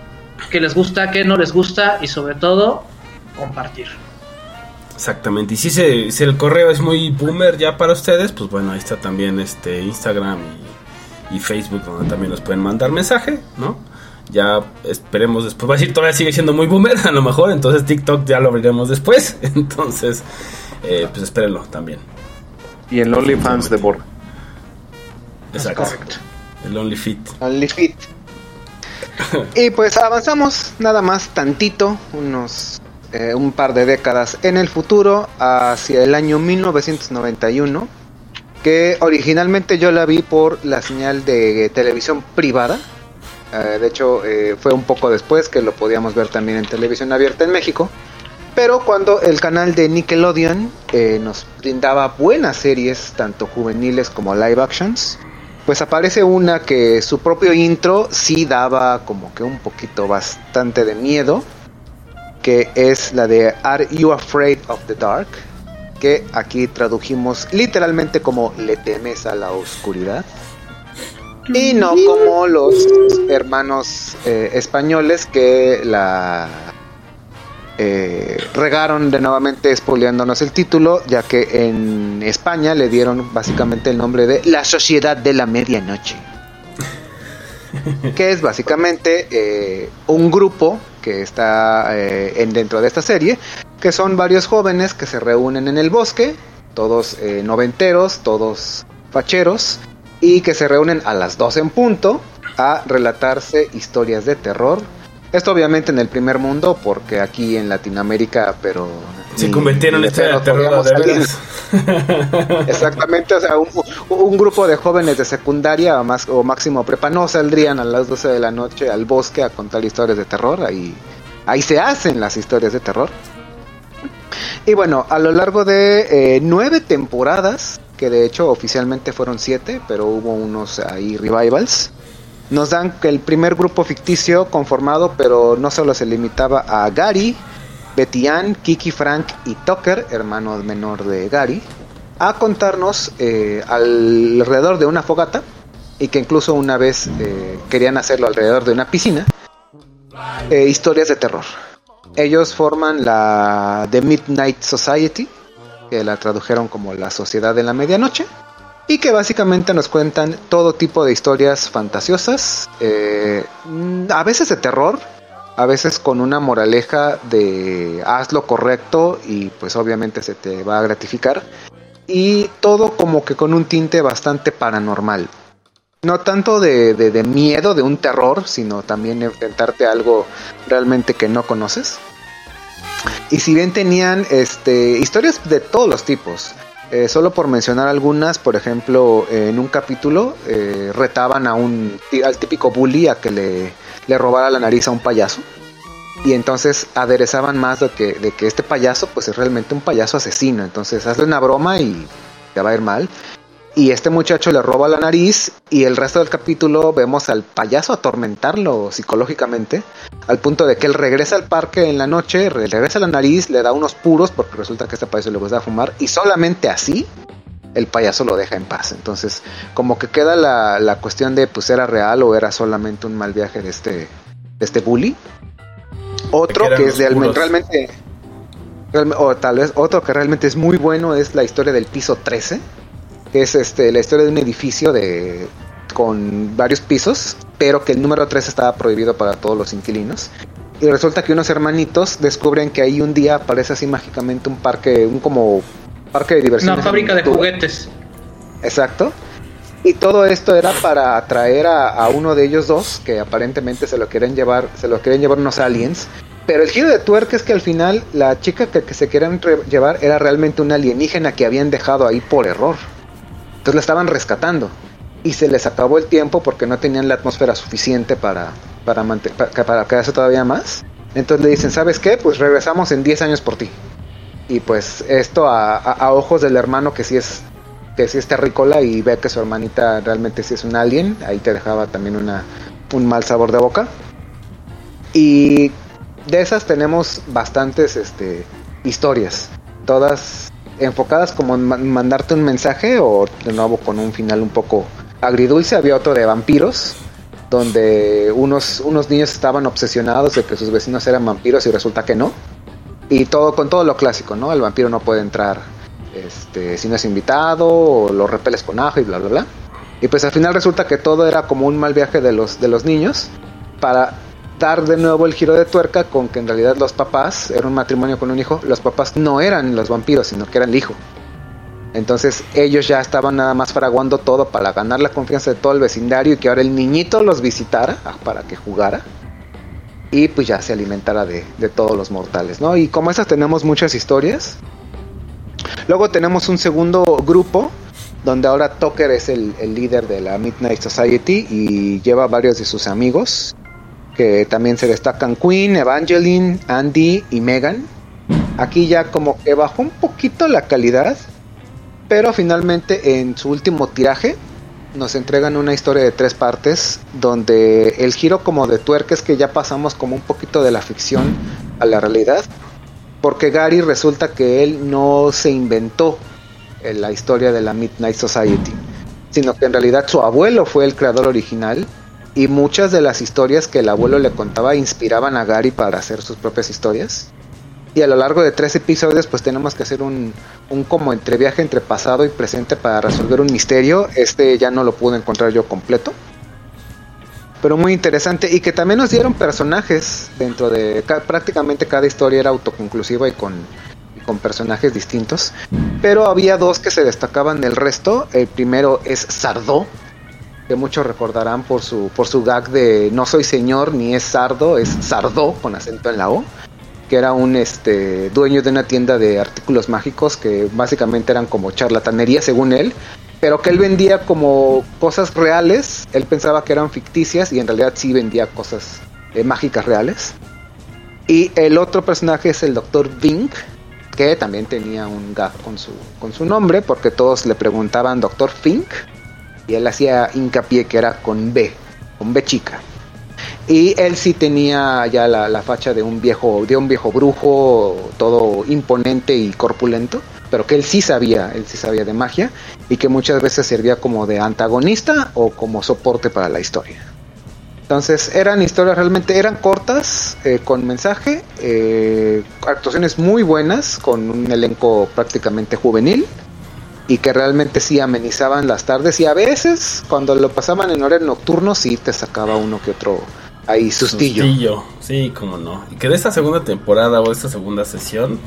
qué les gusta, qué no les gusta y sobre todo compartir. Exactamente. Y si, se, si el correo es muy boomer ya para ustedes, pues bueno, ahí está también este Instagram y, y Facebook, donde también nos pueden mandar mensaje, ¿no? Ya esperemos después. Va a decir, todavía sigue siendo muy boomer, a lo mejor. Entonces TikTok ya lo abriremos después. Entonces, eh, pues espérenlo también. Y el OnlyFans de Borre. Exacto. correcto. El OnlyFit. OnlyFit. y pues avanzamos nada más tantito, unos eh, un par de décadas en el futuro, hacia el año 1991, que originalmente yo la vi por la señal de televisión privada. Eh, de hecho, eh, fue un poco después que lo podíamos ver también en televisión abierta en México. Pero cuando el canal de Nickelodeon nos brindaba buenas series, tanto juveniles como live actions, pues aparece una que su propio intro sí daba como que un poquito bastante de miedo, que es la de Are You Afraid of the Dark? Que aquí tradujimos literalmente como Le temes a la oscuridad. Y no como los hermanos eh, españoles que la eh, regaron de nuevamente spoileándonos el título, ya que en España le dieron básicamente el nombre de La Sociedad de la Medianoche. que es básicamente eh, un grupo que está eh, en dentro de esta serie, que son varios jóvenes que se reúnen en el bosque, todos eh, noventeros, todos facheros, y que se reúnen a las 12 en punto a relatarse historias de terror. Esto obviamente en el primer mundo, porque aquí en Latinoamérica, pero... Se convirtieron en pedo terror de veras. Exactamente, o sea, un, un grupo de jóvenes de secundaria o, más, o máximo prepa no saldrían a las 12 de la noche al bosque a contar historias de terror. Ahí, ahí se hacen las historias de terror. Y bueno, a lo largo de eh, nueve temporadas, que de hecho oficialmente fueron siete, pero hubo unos ahí revivals, nos dan que el primer grupo ficticio conformado, pero no solo se limitaba a Gary, Betty Ann, Kiki, Frank y Tucker, hermano menor de Gary, a contarnos eh, alrededor de una fogata y que incluso una vez eh, querían hacerlo alrededor de una piscina, eh, historias de terror. Ellos forman la The Midnight Society, que la tradujeron como la Sociedad de la Medianoche, y que básicamente nos cuentan todo tipo de historias fantasiosas, eh, a veces de terror, a veces con una moraleja de haz lo correcto y pues obviamente se te va a gratificar, y todo como que con un tinte bastante paranormal. No tanto de, de- de miedo, de un terror, sino también enfrentarte a algo realmente que no conoces. Y si bien tenían este, historias de todos los tipos, eh, solo por mencionar algunas, por ejemplo, eh, en un capítulo eh, retaban a un, al típico bully a que le, le robara la nariz a un payaso. Y entonces aderezaban más de que, de que este payaso pues es realmente un payaso asesino. Entonces hazle una broma y te va a ir mal. Y este muchacho le roba la nariz y el resto del capítulo vemos al payaso atormentarlo psicológicamente al punto de que él regresa al parque en la noche, re- regresa la nariz, le da unos puros porque resulta que este payaso le gusta fumar y solamente así el payaso lo deja en paz. Entonces como que queda la, la cuestión de pues era real o era solamente un mal viaje de este, de este bully. Otro Que que es de, realmente... realme- O tal vez otro que realmente es muy bueno es la historia del piso 13 que es este la historia de un edificio de con varios pisos, pero que el número 3 estaba prohibido para todos los inquilinos. Y resulta que unos hermanitos descubren que ahí un día aparece así mágicamente un parque, un como parque de diversión. Una fábrica de juguetes. Exacto. Y todo esto era para atraer a, a uno de ellos dos, que aparentemente se lo quieren llevar, se lo quieren llevar unos aliens. Pero el giro de tuerca es que al final la chica que, que se querían llevar era realmente una alienígena que habían dejado ahí por error. Entonces la estaban rescatando. Y se les acabó el tiempo porque no tenían la atmósfera suficiente para, para, para, para quedarse todavía más. Entonces le dicen, ¿sabes qué? Pues regresamos en 10 años por ti. Y pues esto a, ojos del hermano que sí es que sí y ve que su hermanita realmente sí es un alien, ahí te dejaba también una, un mal sabor de boca. Y de esas tenemos bastantes este, historias, todas enfocadas como en ma- mandarte un mensaje o de nuevo con un final un poco agridulce. Había otro de vampiros, donde unos, unos niños estaban obsesionados de que sus vecinos eran vampiros y resulta que no. Y todo con todo lo clásico, ¿no? El vampiro no puede entrar este, si no es invitado o lo repeles con ajo y bla bla bla. Y pues al final resulta que todo era como un mal viaje de los, de los niños para dar de nuevo el giro de tuerca con que en realidad los papás, era un matrimonio con un hijo, los papás no eran los vampiros, sino que eran el hijo. Entonces ellos ya estaban nada más fraguando todo para ganar la confianza de todo el vecindario y que ahora el niñito los visitara ah, para que jugara y pues ya se alimentara de, de todos los mortales, ¿no? Y como esas tenemos muchas historias. Luego tenemos un segundo grupo donde ahora Tucker es el, el líder de la Midnight Society y lleva varios de sus amigos que también se destacan Queen, Evangeline, Andy y Megan. Aquí ya como que bajó un poquito la calidad, pero finalmente en su último tiraje nos entregan una historia de tres partes donde el giro como de tuerca es que ya pasamos como un poquito de la ficción a la realidad porque Gary resulta que él no se inventó eh, la historia de la Midnight Society sino que en realidad su abuelo fue el creador original y muchas de las historias que el abuelo le contaba inspiraban a Gary para hacer sus propias historias y a lo largo de tres episodios pues tenemos que hacer un, un como entre viaje entre pasado y presente para resolver un misterio. Este ya no lo pude encontrar yo completo. Pero muy interesante y que también nos dieron personajes dentro de ca- prácticamente cada historia era autoconclusiva y con, con personajes distintos. Pero había dos que se destacaban del resto. El primero es Sardo, que muchos recordarán por su, por su gag de no soy señor ni es sardo, es sardo con acento en la O que era un este dueño de una tienda de artículos mágicos que básicamente eran como charlatanería según él, pero que él vendía como cosas reales, él pensaba que eran ficticias y en realidad sí vendía cosas eh, mágicas reales. Y el otro personaje es el Dr. Vink, que también tenía un gag con su, con su nombre, porque todos le preguntaban Dr. Fink, y él hacía hincapié que era con B, con B chica. Y él sí tenía ya la, la facha de un viejo, de un viejo brujo, todo imponente y corpulento, pero que él sí sabía, él sí sabía de magia, y que muchas veces servía como de antagonista o como soporte para la historia. Entonces eran historias realmente, eran cortas, eh, con mensaje, eh, actuaciones muy buenas, con un elenco prácticamente juvenil, y que realmente sí amenizaban las tardes, y a veces cuando lo pasaban en horario nocturno sí te sacaba uno que otro ahí sustillo. Sustillo, sí, cómo no. Y que de esta segunda temporada o esta segunda sesión,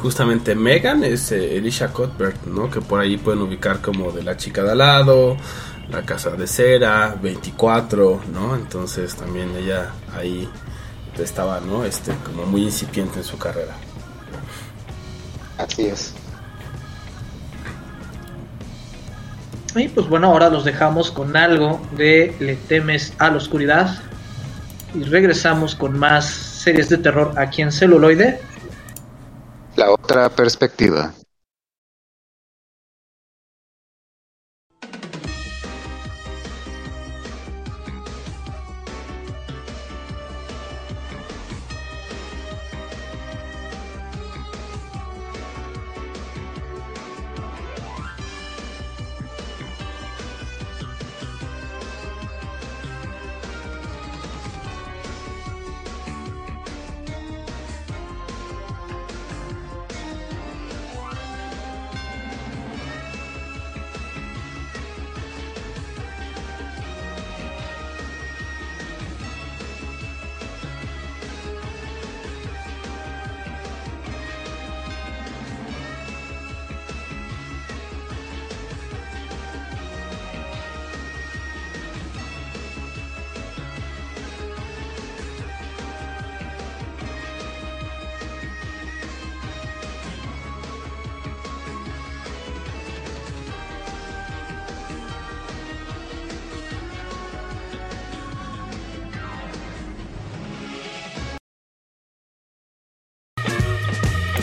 justamente Megan es eh, Elisha Cuthbert, ¿no? Que por ahí pueden ubicar como de la chica de al lado, la casa de cera, 24, ¿no? Entonces también ella ahí estaba, ¿no? Este, como muy incipiente en su carrera. Así es. Y pues bueno, ahora los dejamos con algo de Le temes a la oscuridad. Y regresamos con más series de terror aquí en celuloide. La otra perspectiva.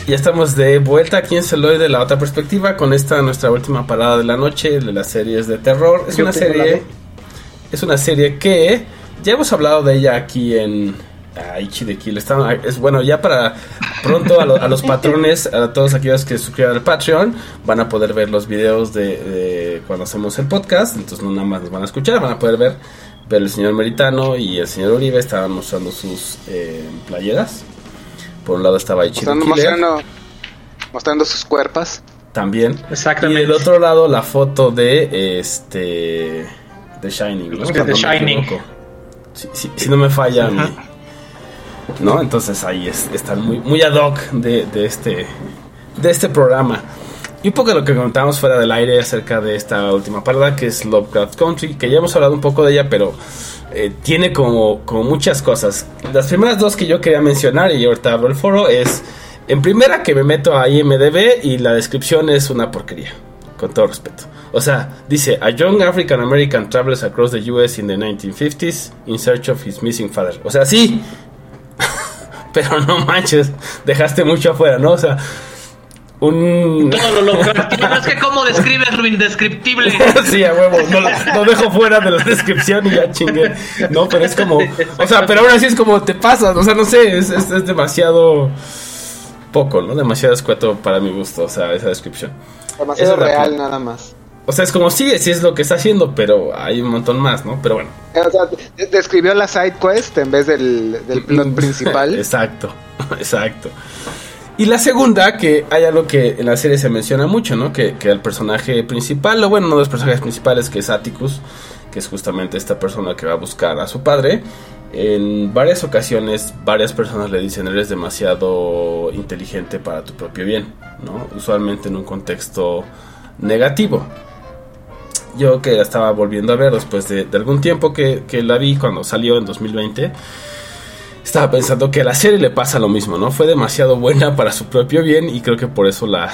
Ya estamos de vuelta aquí en Celoy de la otra perspectiva con esta nuestra última parada de la noche de las series de terror. Es Yo una serie es una serie que ya hemos hablado de ella aquí en ah, Ichi de Kill. Está- es bueno, ya para pronto a, lo- a los patrones, a todos aquellos que suscriban al Patreon, van a poder ver los videos de, de cuando hacemos el podcast. Entonces no nada más nos van a escuchar, van a poder ver. Pero el señor Meritano y el señor Uribe estaban mostrando sus eh, playeras. Por un lado estaba Ichi de Mostrando, Killer. mostrando, mostrando sus cuerpos. También. Exactamente. Y del otro lado la foto de este The Shining, ¿no? The Shining. Si, si- si no me falla mi- ¿No? Entonces ahí es- están muy, muy ad hoc de, de este de este programa. Y un poco de lo que comentábamos fuera del aire acerca de esta última parada que es Lovecraft Country, que ya hemos hablado un poco de ella, pero eh, tiene como, como muchas cosas. Las primeras dos que yo quería mencionar, y ahorita abro el foro, es en primera que me meto a IMDB y la descripción es una porquería, con todo respeto. O sea, dice, a young African American travels across the US in the 1950s in search of his missing father. O sea, sí, pero no manches, dejaste mucho afuera, ¿no? O sea, un... Todo lo Lovecraftiano. Es que cómo describes lo indescriptible. sí, a huevo, no lo, lo dejo fuera de la descripción y ya chingue. No, pero es como, o sea, pero aún así es como te pasas, o sea, no sé, es, es, es demasiado poco, ¿no? Demasiado escueto para mi gusto, o sea, esa descripción. Demasiado real nada más. O sea, es como sí, sí es lo que está haciendo, pero hay un montón más, ¿no? Pero bueno. O sea, de- describió la side quest en vez del, del plot principal. exacto, exacto. Y la segunda, que hay algo que en la serie se menciona mucho, ¿no? Que, que el personaje principal, o bueno, uno de los personajes principales, que es Atticus, que es justamente esta persona que va a buscar a su padre, en varias ocasiones varias personas le dicen eres demasiado inteligente para tu propio bien, ¿no? Usualmente en un contexto negativo. Yo que la estaba volviendo a ver después de, de algún tiempo que, que la vi cuando salió en 2020, estaba pensando que a la serie le pasa lo mismo, ¿no? Fue demasiado buena para su propio bien y creo que por eso la,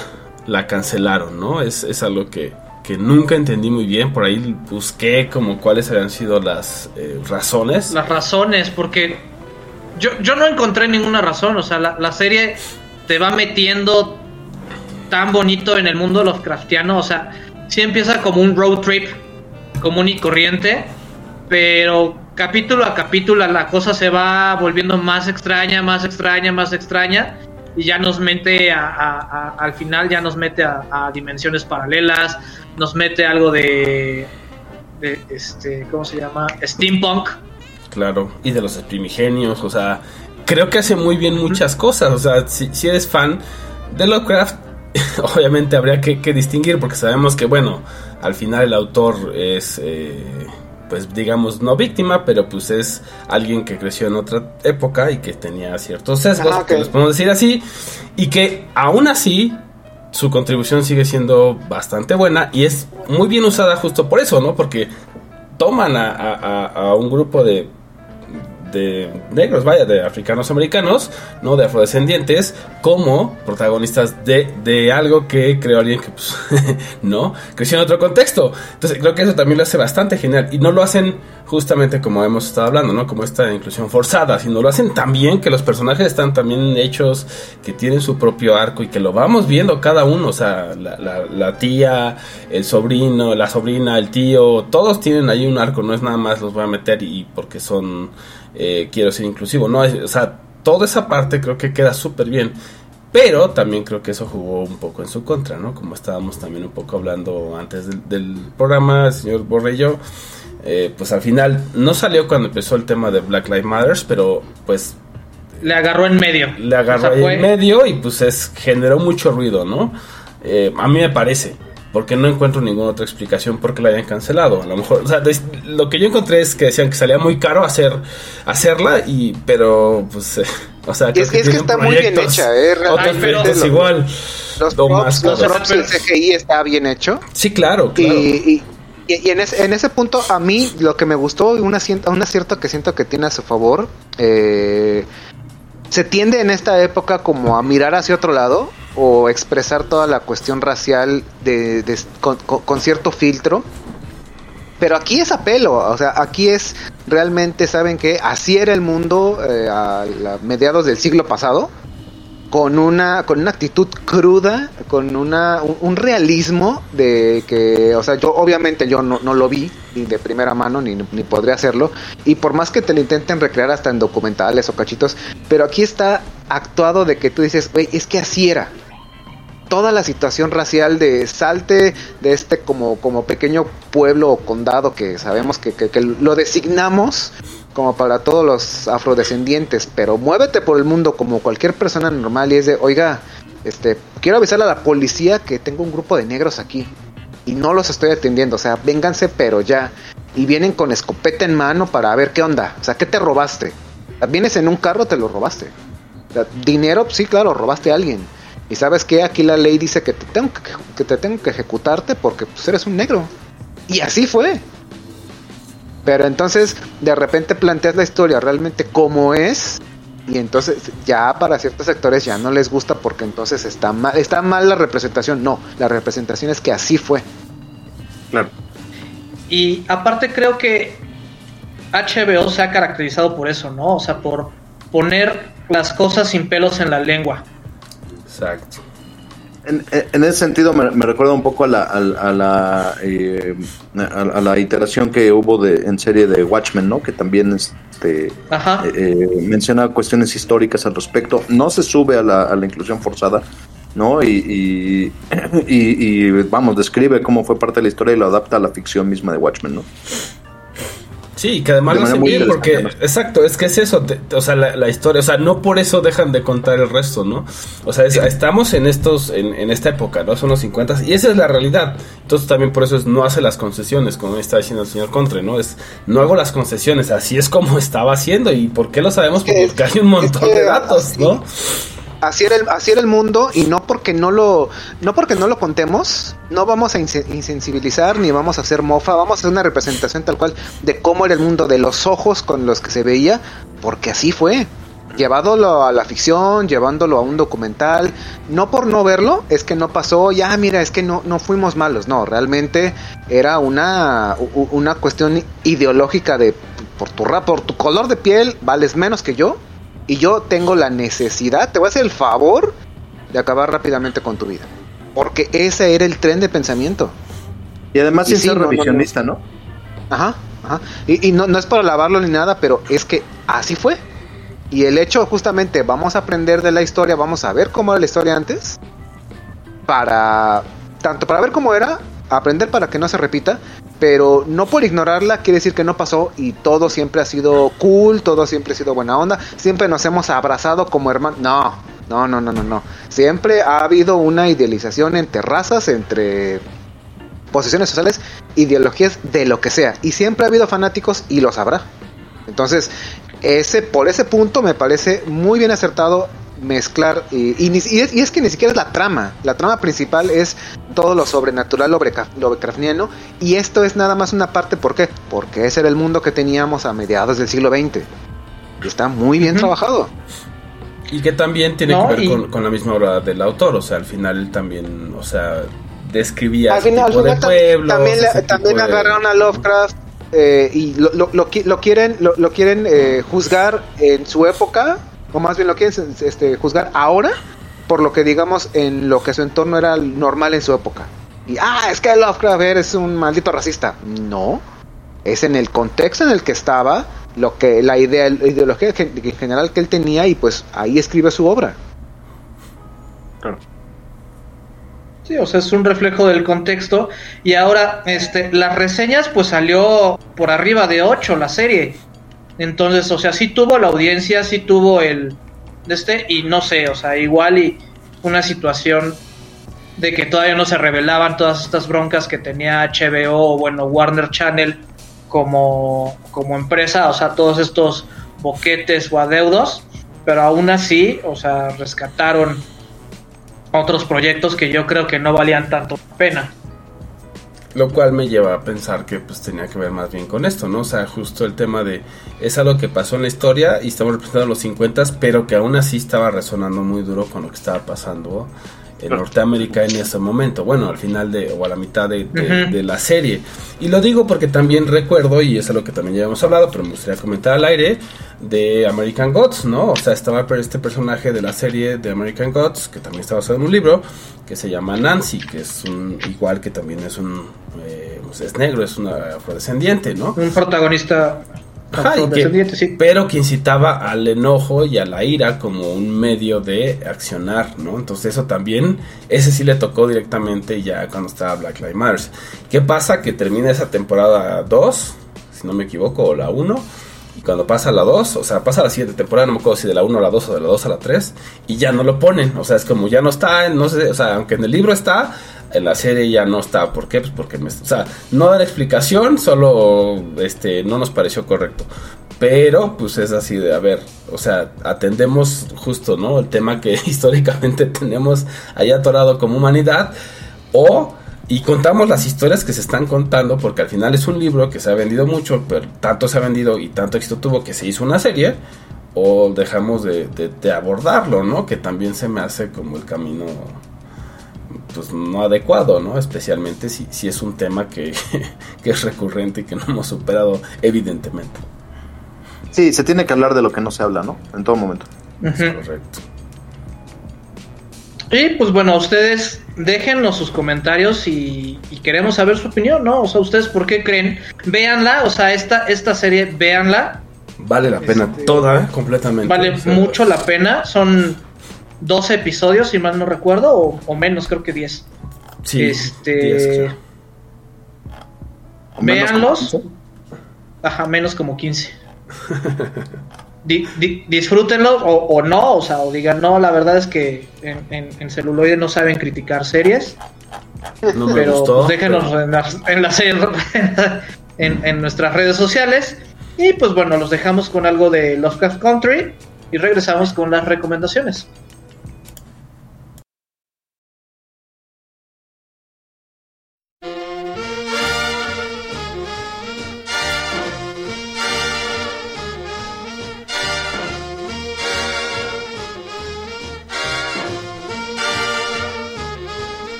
la cancelaron, ¿no? Es, es algo que, que nunca entendí muy bien, por ahí busqué como cuáles habían sido las eh, razones. Las razones, porque yo, yo no encontré ninguna razón. O sea, la, la serie te va metiendo tan bonito en el mundo Lovecraftiano. O sea, sí empieza como un road trip común y corriente, pero capítulo a capítulo la cosa se va volviendo más extraña, más extraña, más extraña. Y ya nos mete a, al final, ya nos mete a, dimensiones paralelas, nos mete algo de, de este, ¿cómo se llama? Steampunk. Claro, y de los primigenios, o sea, creo que hace muy bien muchas cosas, o sea, si, eres fan de Lovecraft, obviamente habría que, que distinguir, porque sabemos que, bueno, al final el autor es, eh, pues digamos, no víctima, pero pues es alguien que creció en otra época y que tenía ciertos sesgos, Ah, que les podemos decir así, y que aún así su contribución sigue siendo bastante buena y es muy bien usada justo por eso, ¿no? Porque toman a, a- a- a un grupo de, de negros, vaya, de africanos americanos, ¿no? De afrodescendientes, como protagonistas de, de algo que creó alguien que, pues, no, creció en otro contexto. Entonces, creo que eso también lo hace bastante genial. Y no lo hacen justamente como hemos estado hablando, ¿no? Como esta inclusión forzada, sino lo hacen tan bien que los personajes están también hechos, que tienen su propio arco y que lo vamos viendo cada uno, o sea, la, la- la tía, el sobrino, la sobrina, el tío, todos tienen ahí un arco, no es nada más los voy a meter y porque son, eh, quiero ser inclusivo, no, es- o sea, toda esa parte creo que queda súper bien. Pero también creo que eso jugó un poco en su contra, ¿no? Como estábamos también un poco hablando antes del, del programa, el señor Borrello, eh, pues al final no salió cuando empezó el tema de Black Lives Matter, pero pues Le agarró en medio. le agarró O sea, ahí fue- en medio y pues es, generó mucho ruido, ¿no? Eh, a mí me parece, porque no encuentro ninguna otra explicación por qué la hayan cancelado. A lo mejor, o sea, des- lo que yo encontré es que decían que salía muy caro hacer hacerla y pero pues eh, o sea, Y creo es, es que está muy bien hecha, ¿eh? Ay, pero- los- igual. Los o props, más los caros. props, el CGI está bien hecho. Sí, claro, claro. Y, y, y en, ese, en ese punto, a mí lo que me gustó, y un, acierto, un acierto que siento que tiene a su favor, eh, se tiende en esta época como a mirar hacia otro lado o expresar toda la cuestión racial de, de- con, con- cierto filtro. Pero aquí es apelo, o sea, aquí es realmente, ¿saben que Así era el mundo eh, a mediados del siglo pasado con una con una actitud cruda, con una un, realismo de que, o sea, yo obviamente yo no, no lo vi ni de primera mano ni, ni podría hacerlo y por más que te lo intenten recrear hasta en documentales o cachitos, pero aquí está actuado de que tú dices, "Güey, es que así era." Toda la situación racial de salte de este como, como pequeño pueblo o condado que sabemos que- que lo designamos como para todos los afrodescendientes, pero muévete por el mundo como cualquier persona normal y es de, oiga, este, quiero avisarle a la policía que tengo un grupo de negros aquí y no los estoy atendiendo, o sea, vénganse pero ya. Y vienen con escopeta en mano para ver qué onda, o sea, ¿qué te robaste? Vienes en un carro, te lo robaste. Dinero, sí, claro, robaste a alguien. Y sabes que aquí la ley dice que te tengo que, que te tengo que ejecutarte porque pues, eres un negro. Y así fue. Pero entonces de repente planteas la historia realmente como es y entonces ya para ciertos sectores ya no les gusta porque entonces está mal, está mal la representación. No, la representación es que así fue. Claro. Y aparte creo que HBO se ha caracterizado por eso, ¿no? O sea, por poner las cosas sin pelos en la lengua. Exacto. En, en ese sentido me, me recuerda un poco a la, a, a la, eh, a, la iteración que hubo de, en serie de Watchmen, ¿no? Que también este, Ajá. eh, menciona cuestiones históricas al respecto. No se sube a la, a la inclusión forzada, ¿no? Y, y, y- y, vamos, describe cómo fue parte de la historia y lo adapta a la ficción misma de Watchmen, ¿no? Sí, que además De lo hacen bien porque, exacto, es que es eso, te- o sea, la, la historia, o sea, no por eso dejan de contar el resto, ¿no? O sea, es- estamos en estos, en, en esta época, ¿no? Son los 50 y esa es la realidad. Entonces también por eso es no hace las concesiones, como está diciendo el señor Contre, ¿no? Es no hago las concesiones, así es como estaba haciendo y ¿por qué lo sabemos? que- Porque hay un montón de datos, ¿no? Así era, el, así era el mundo y no porque no lo no porque no lo contemos, no vamos a inse- insensibilizar ni vamos a hacer mofa, vamos a hacer una representación tal cual de cómo era el mundo de los ojos con los que se veía, porque así fue. Llevándolo a la ficción, llevándolo a un documental, no por no verlo, es que no pasó, ya mira, es que no, no fuimos malos, no, realmente era una, una cuestión ideológica de por tu, por tu color de piel vales menos que yo, y yo tengo la necesidad, te voy a hacer el favor de acabar rápidamente con tu vida. Porque ese era el tren de pensamiento. Y además Y sin sí, ser no, no, revisionista, ¿no? Ajá, ajá. Y, y no, no es para lavarlo ni nada, pero es que así fue. Y el hecho justamente, vamos a aprender de la historia, vamos a ver cómo era la historia antes, para, tanto para ver cómo era, aprender para que no se repita, pero no por ignorarla quiere decir que no pasó y todo siempre ha sido cool, todo siempre ha sido buena onda, siempre nos hemos abrazado como hermanos. No, no, no, no, no, no. Siempre ha habido una idealización entre razas, entre posiciones sociales, ideologías de lo que sea. Y siempre ha habido fanáticos y los habrá. Entonces, ese, por ese punto me parece muy bien acertado mezclar y, y, y es, y es que ni siquiera es la trama. La trama principal es todo lo sobrenatural Lovecra- Lovecraftiano y esto es nada más una parte. ¿por qué? porque ese era el mundo que teníamos a mediados del siglo XX y está muy bien trabajado. Y que también tiene No, que ver y- con, con la misma obra del autor, o sea, al final él también, o sea, describía al final, tipo de pueblos. también, también tipo de- agarraron a Lovecraft eh, y lo, lo- lo qui- lo quieren lo, lo quieren eh, juzgar en su época o más bien lo quieren este, juzgar ahora por lo que digamos en lo que su entorno era normal en su época. Y ah es que Lovecraft eres un maldito racista no. Es en el contexto en el que estaba lo que la idea la ideología en general que él tenía y pues ahí escribe su obra. Sí, o sea, es un reflejo del contexto. Y ahora, este, las reseñas, pues salió por arriba de 8 la serie. Entonces, o sea, sí tuvo la audiencia, sí tuvo el. de Este, y no sé, o sea, igual y una situación de que todavía no se revelaban todas estas broncas que tenía HBO o, bueno, Warner Channel como, como empresa, o sea, todos estos boquetes o adeudos. Pero aún así, o sea, rescataron otros proyectos que yo creo que no valían tanto la pena. Lo cual me lleva a pensar que pues tenía que ver más bien con esto, ¿no? O sea, justo el tema de es algo que pasó en la historia y estamos representando los 50, pero que aún así estaba resonando muy duro con lo que estaba pasando en Norteamérica en ese momento. Bueno, al final de o a la mitad de, de- Ujú. de la serie. Y lo digo porque también recuerdo, y es algo que también ya hemos hablado, pero me gustaría comentar al aire, de American Gods, ¿no? O sea, estaba este personaje de la serie de American Gods, que también está basado en un libro, que se llama Nancy, que es un, igual que también es un, eh, pues es negro, es una afrodescendiente, ¿no? Un protagonista Ajá, y que- afrodescendiente, sí. pero que incitaba al enojo y a la ira como un medio de accionar, ¿no? Entonces eso también, ese sí le tocó directamente ya cuando estaba Black Lives Matter. ¿Qué pasa? Que termina esa temporada 2, si no me equivoco, o la 1, y cuando pasa la 2, o sea, pasa la siguiente temporada, no me acuerdo si de la 1 a la 2 o de la 2 a la 3, y ya no lo ponen, o sea, es como ya no está, no sé, o sea, aunque en el libro está, en la serie ya no está, ¿por qué? Pues porque, me, o sea, no da la explicación, solo, este, no nos pareció correcto. Pero, pues es así de, a ver, o sea, atendemos justo, ¿no? El tema que históricamente tenemos ahí atorado como humanidad, o y contamos las historias que se están contando, porque al final es un libro que se ha vendido mucho, pero tanto se ha vendido y tanto éxito tuvo que se hizo una serie, o dejamos de, de- de abordarlo, ¿no? Que también se me hace como el camino, pues no adecuado, ¿no? Especialmente si, si es un tema que, que es recurrente y que no hemos superado, evidentemente. Sí, se tiene que hablar de lo que no se habla, ¿no? En todo momento. Correcto. Y pues bueno, ustedes déjenos sus comentarios y, y queremos saber su opinión, ¿no? O sea, ustedes por qué creen. Véanla, o sea, esta, esta serie, véanla. Vale la pena Este, toda, ¿eh? completamente. Vale mucho la pena. Son 12 episodios, si mal no recuerdo, o, o menos, creo que 10. Sí, este. diez, creo. O menos Véanlos. como- Ajá, menos como 15. Di- di- disfrútenlo o, o no, o sea, o digan, no, la verdad es que en, en, en celuloide no saben criticar series, No me pero gustó. pues, déjenos pero- en, las, en, las- en- en nuestras redes sociales. Y pues bueno, los dejamos con algo de Lovecraft Country y regresamos con las recomendaciones.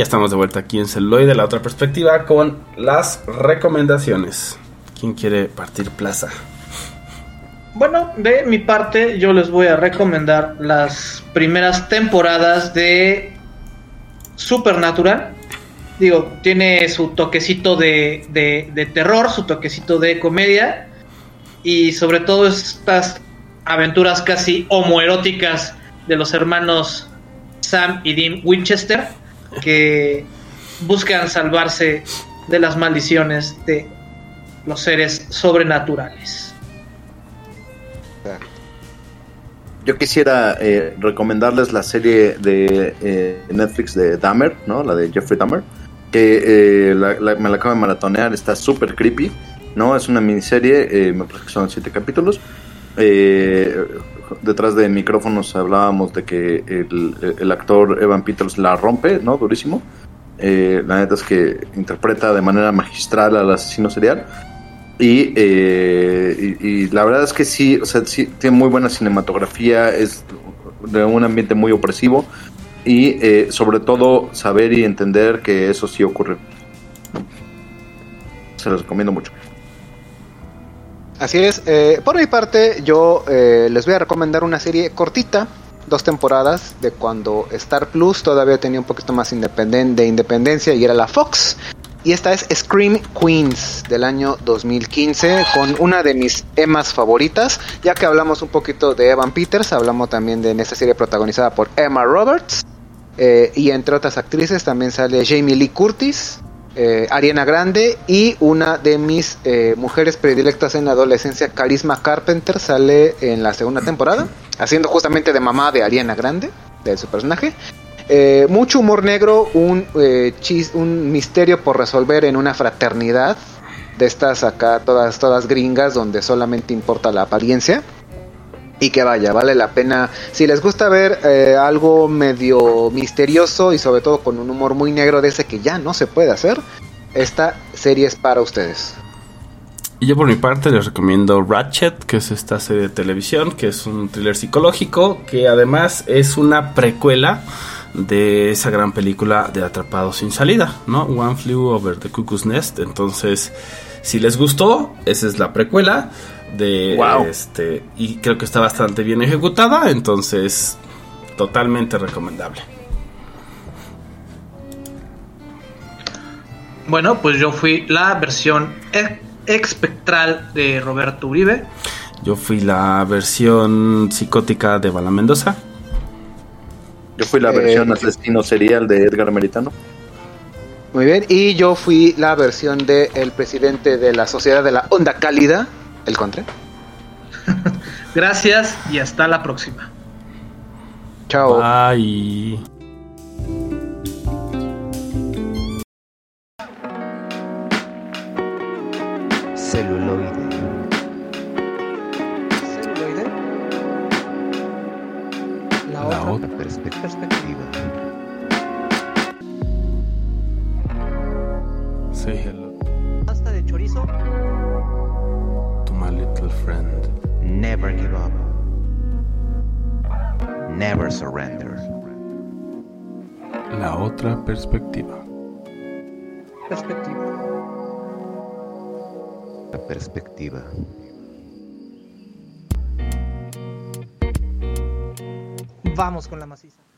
Ya estamos de vuelta aquí en Celuloide, la otra perspectiva, con las recomendaciones. ¿Quién quiere partir plaza? Bueno, de mi parte, yo les voy a recomendar las primeras temporadas de Supernatural. Digo, tiene su toquecito de, de- de terror, su toquecito de comedia. Y sobre todo estas aventuras casi homoeróticas de los hermanos Sam y Dean Winchester, que buscan salvarse de las maldiciones de los seres sobrenaturales. Yo quisiera eh, recomendarles la serie de eh, Netflix de Dahmer, ¿no? La de Jeffrey Dahmer, que eh, la- la- me la acabo de maratonear, está súper creepy, ¿no? Es una miniserie, eh, me parece que son siete capítulos. Eh, detrás de micrófonos hablábamos de que el, actor Evan Peters la rompe, ¿no? Durísimo. Eh, la neta es que interpreta de manera magistral al asesino serial. Y, eh, la verdad es que sí, o sea, sí, tiene muy buena cinematografía, es de un ambiente muy opresivo y eh, sobre todo saber y entender que eso sí ocurre. Se los recomiendo mucho. Así es. eh, por mi parte, yo eh, les voy a recomendar una serie cortita, dos temporadas, de cuando Star Plus todavía tenía un poquito más de independencia y era la Fox. Y esta es Scream Queens del año 2015 con una de mis Emmas favoritas. Ya que hablamos un poquito de Evan Peters, hablamos también de en esta serie protagonizada por Emma Roberts. eh, y entre otras actrices también sale Jamie Lee Curtis, eh, Ariana Grande y una de mis eh, mujeres predilectas en la adolescencia, Carisma Carpenter, sale en la segunda temporada, haciendo justamente de mamá de Ariana Grande, de su personaje. Eh, mucho humor negro, un, chis- un misterio por resolver en una fraternidad de estas acá, todas, todas gringas, donde solamente importa la apariencia. Y que vaya, vale la pena. Si les gusta ver eh, algo medio misterioso y sobre todo con un humor muy negro de ese que ya no se puede hacer, esta serie es para ustedes. Y yo por mi parte les recomiendo Ratchet, que es esta serie de televisión, que es un thriller psicológico, que además es una precuela de esa gran película de Atrapado sin salida, ¿no? One Flew Over the Cuckoo's Nest. Entonces, si les gustó, esa es la precuela de Wow. este y creo que está bastante bien ejecutada, entonces totalmente recomendable. Bueno, pues yo fui la versión e- espectral de Roberto Uribe. Yo fui la versión psicótica de Bala Mendoza. Yo fui la Eh, versión asesino serial de Edgar Meritano. Muy bien, y yo fui la versión del el presidente de la Sociedad de la Onda Cálida, el Contra. Gracias y hasta la próxima. Chao. Bye. Celuloide. La otra perspe- perspectiva. Say hello Never give up. Never surrender. La otra perspectiva. Perspectiva. La perspectiva. Vamos con la maciza.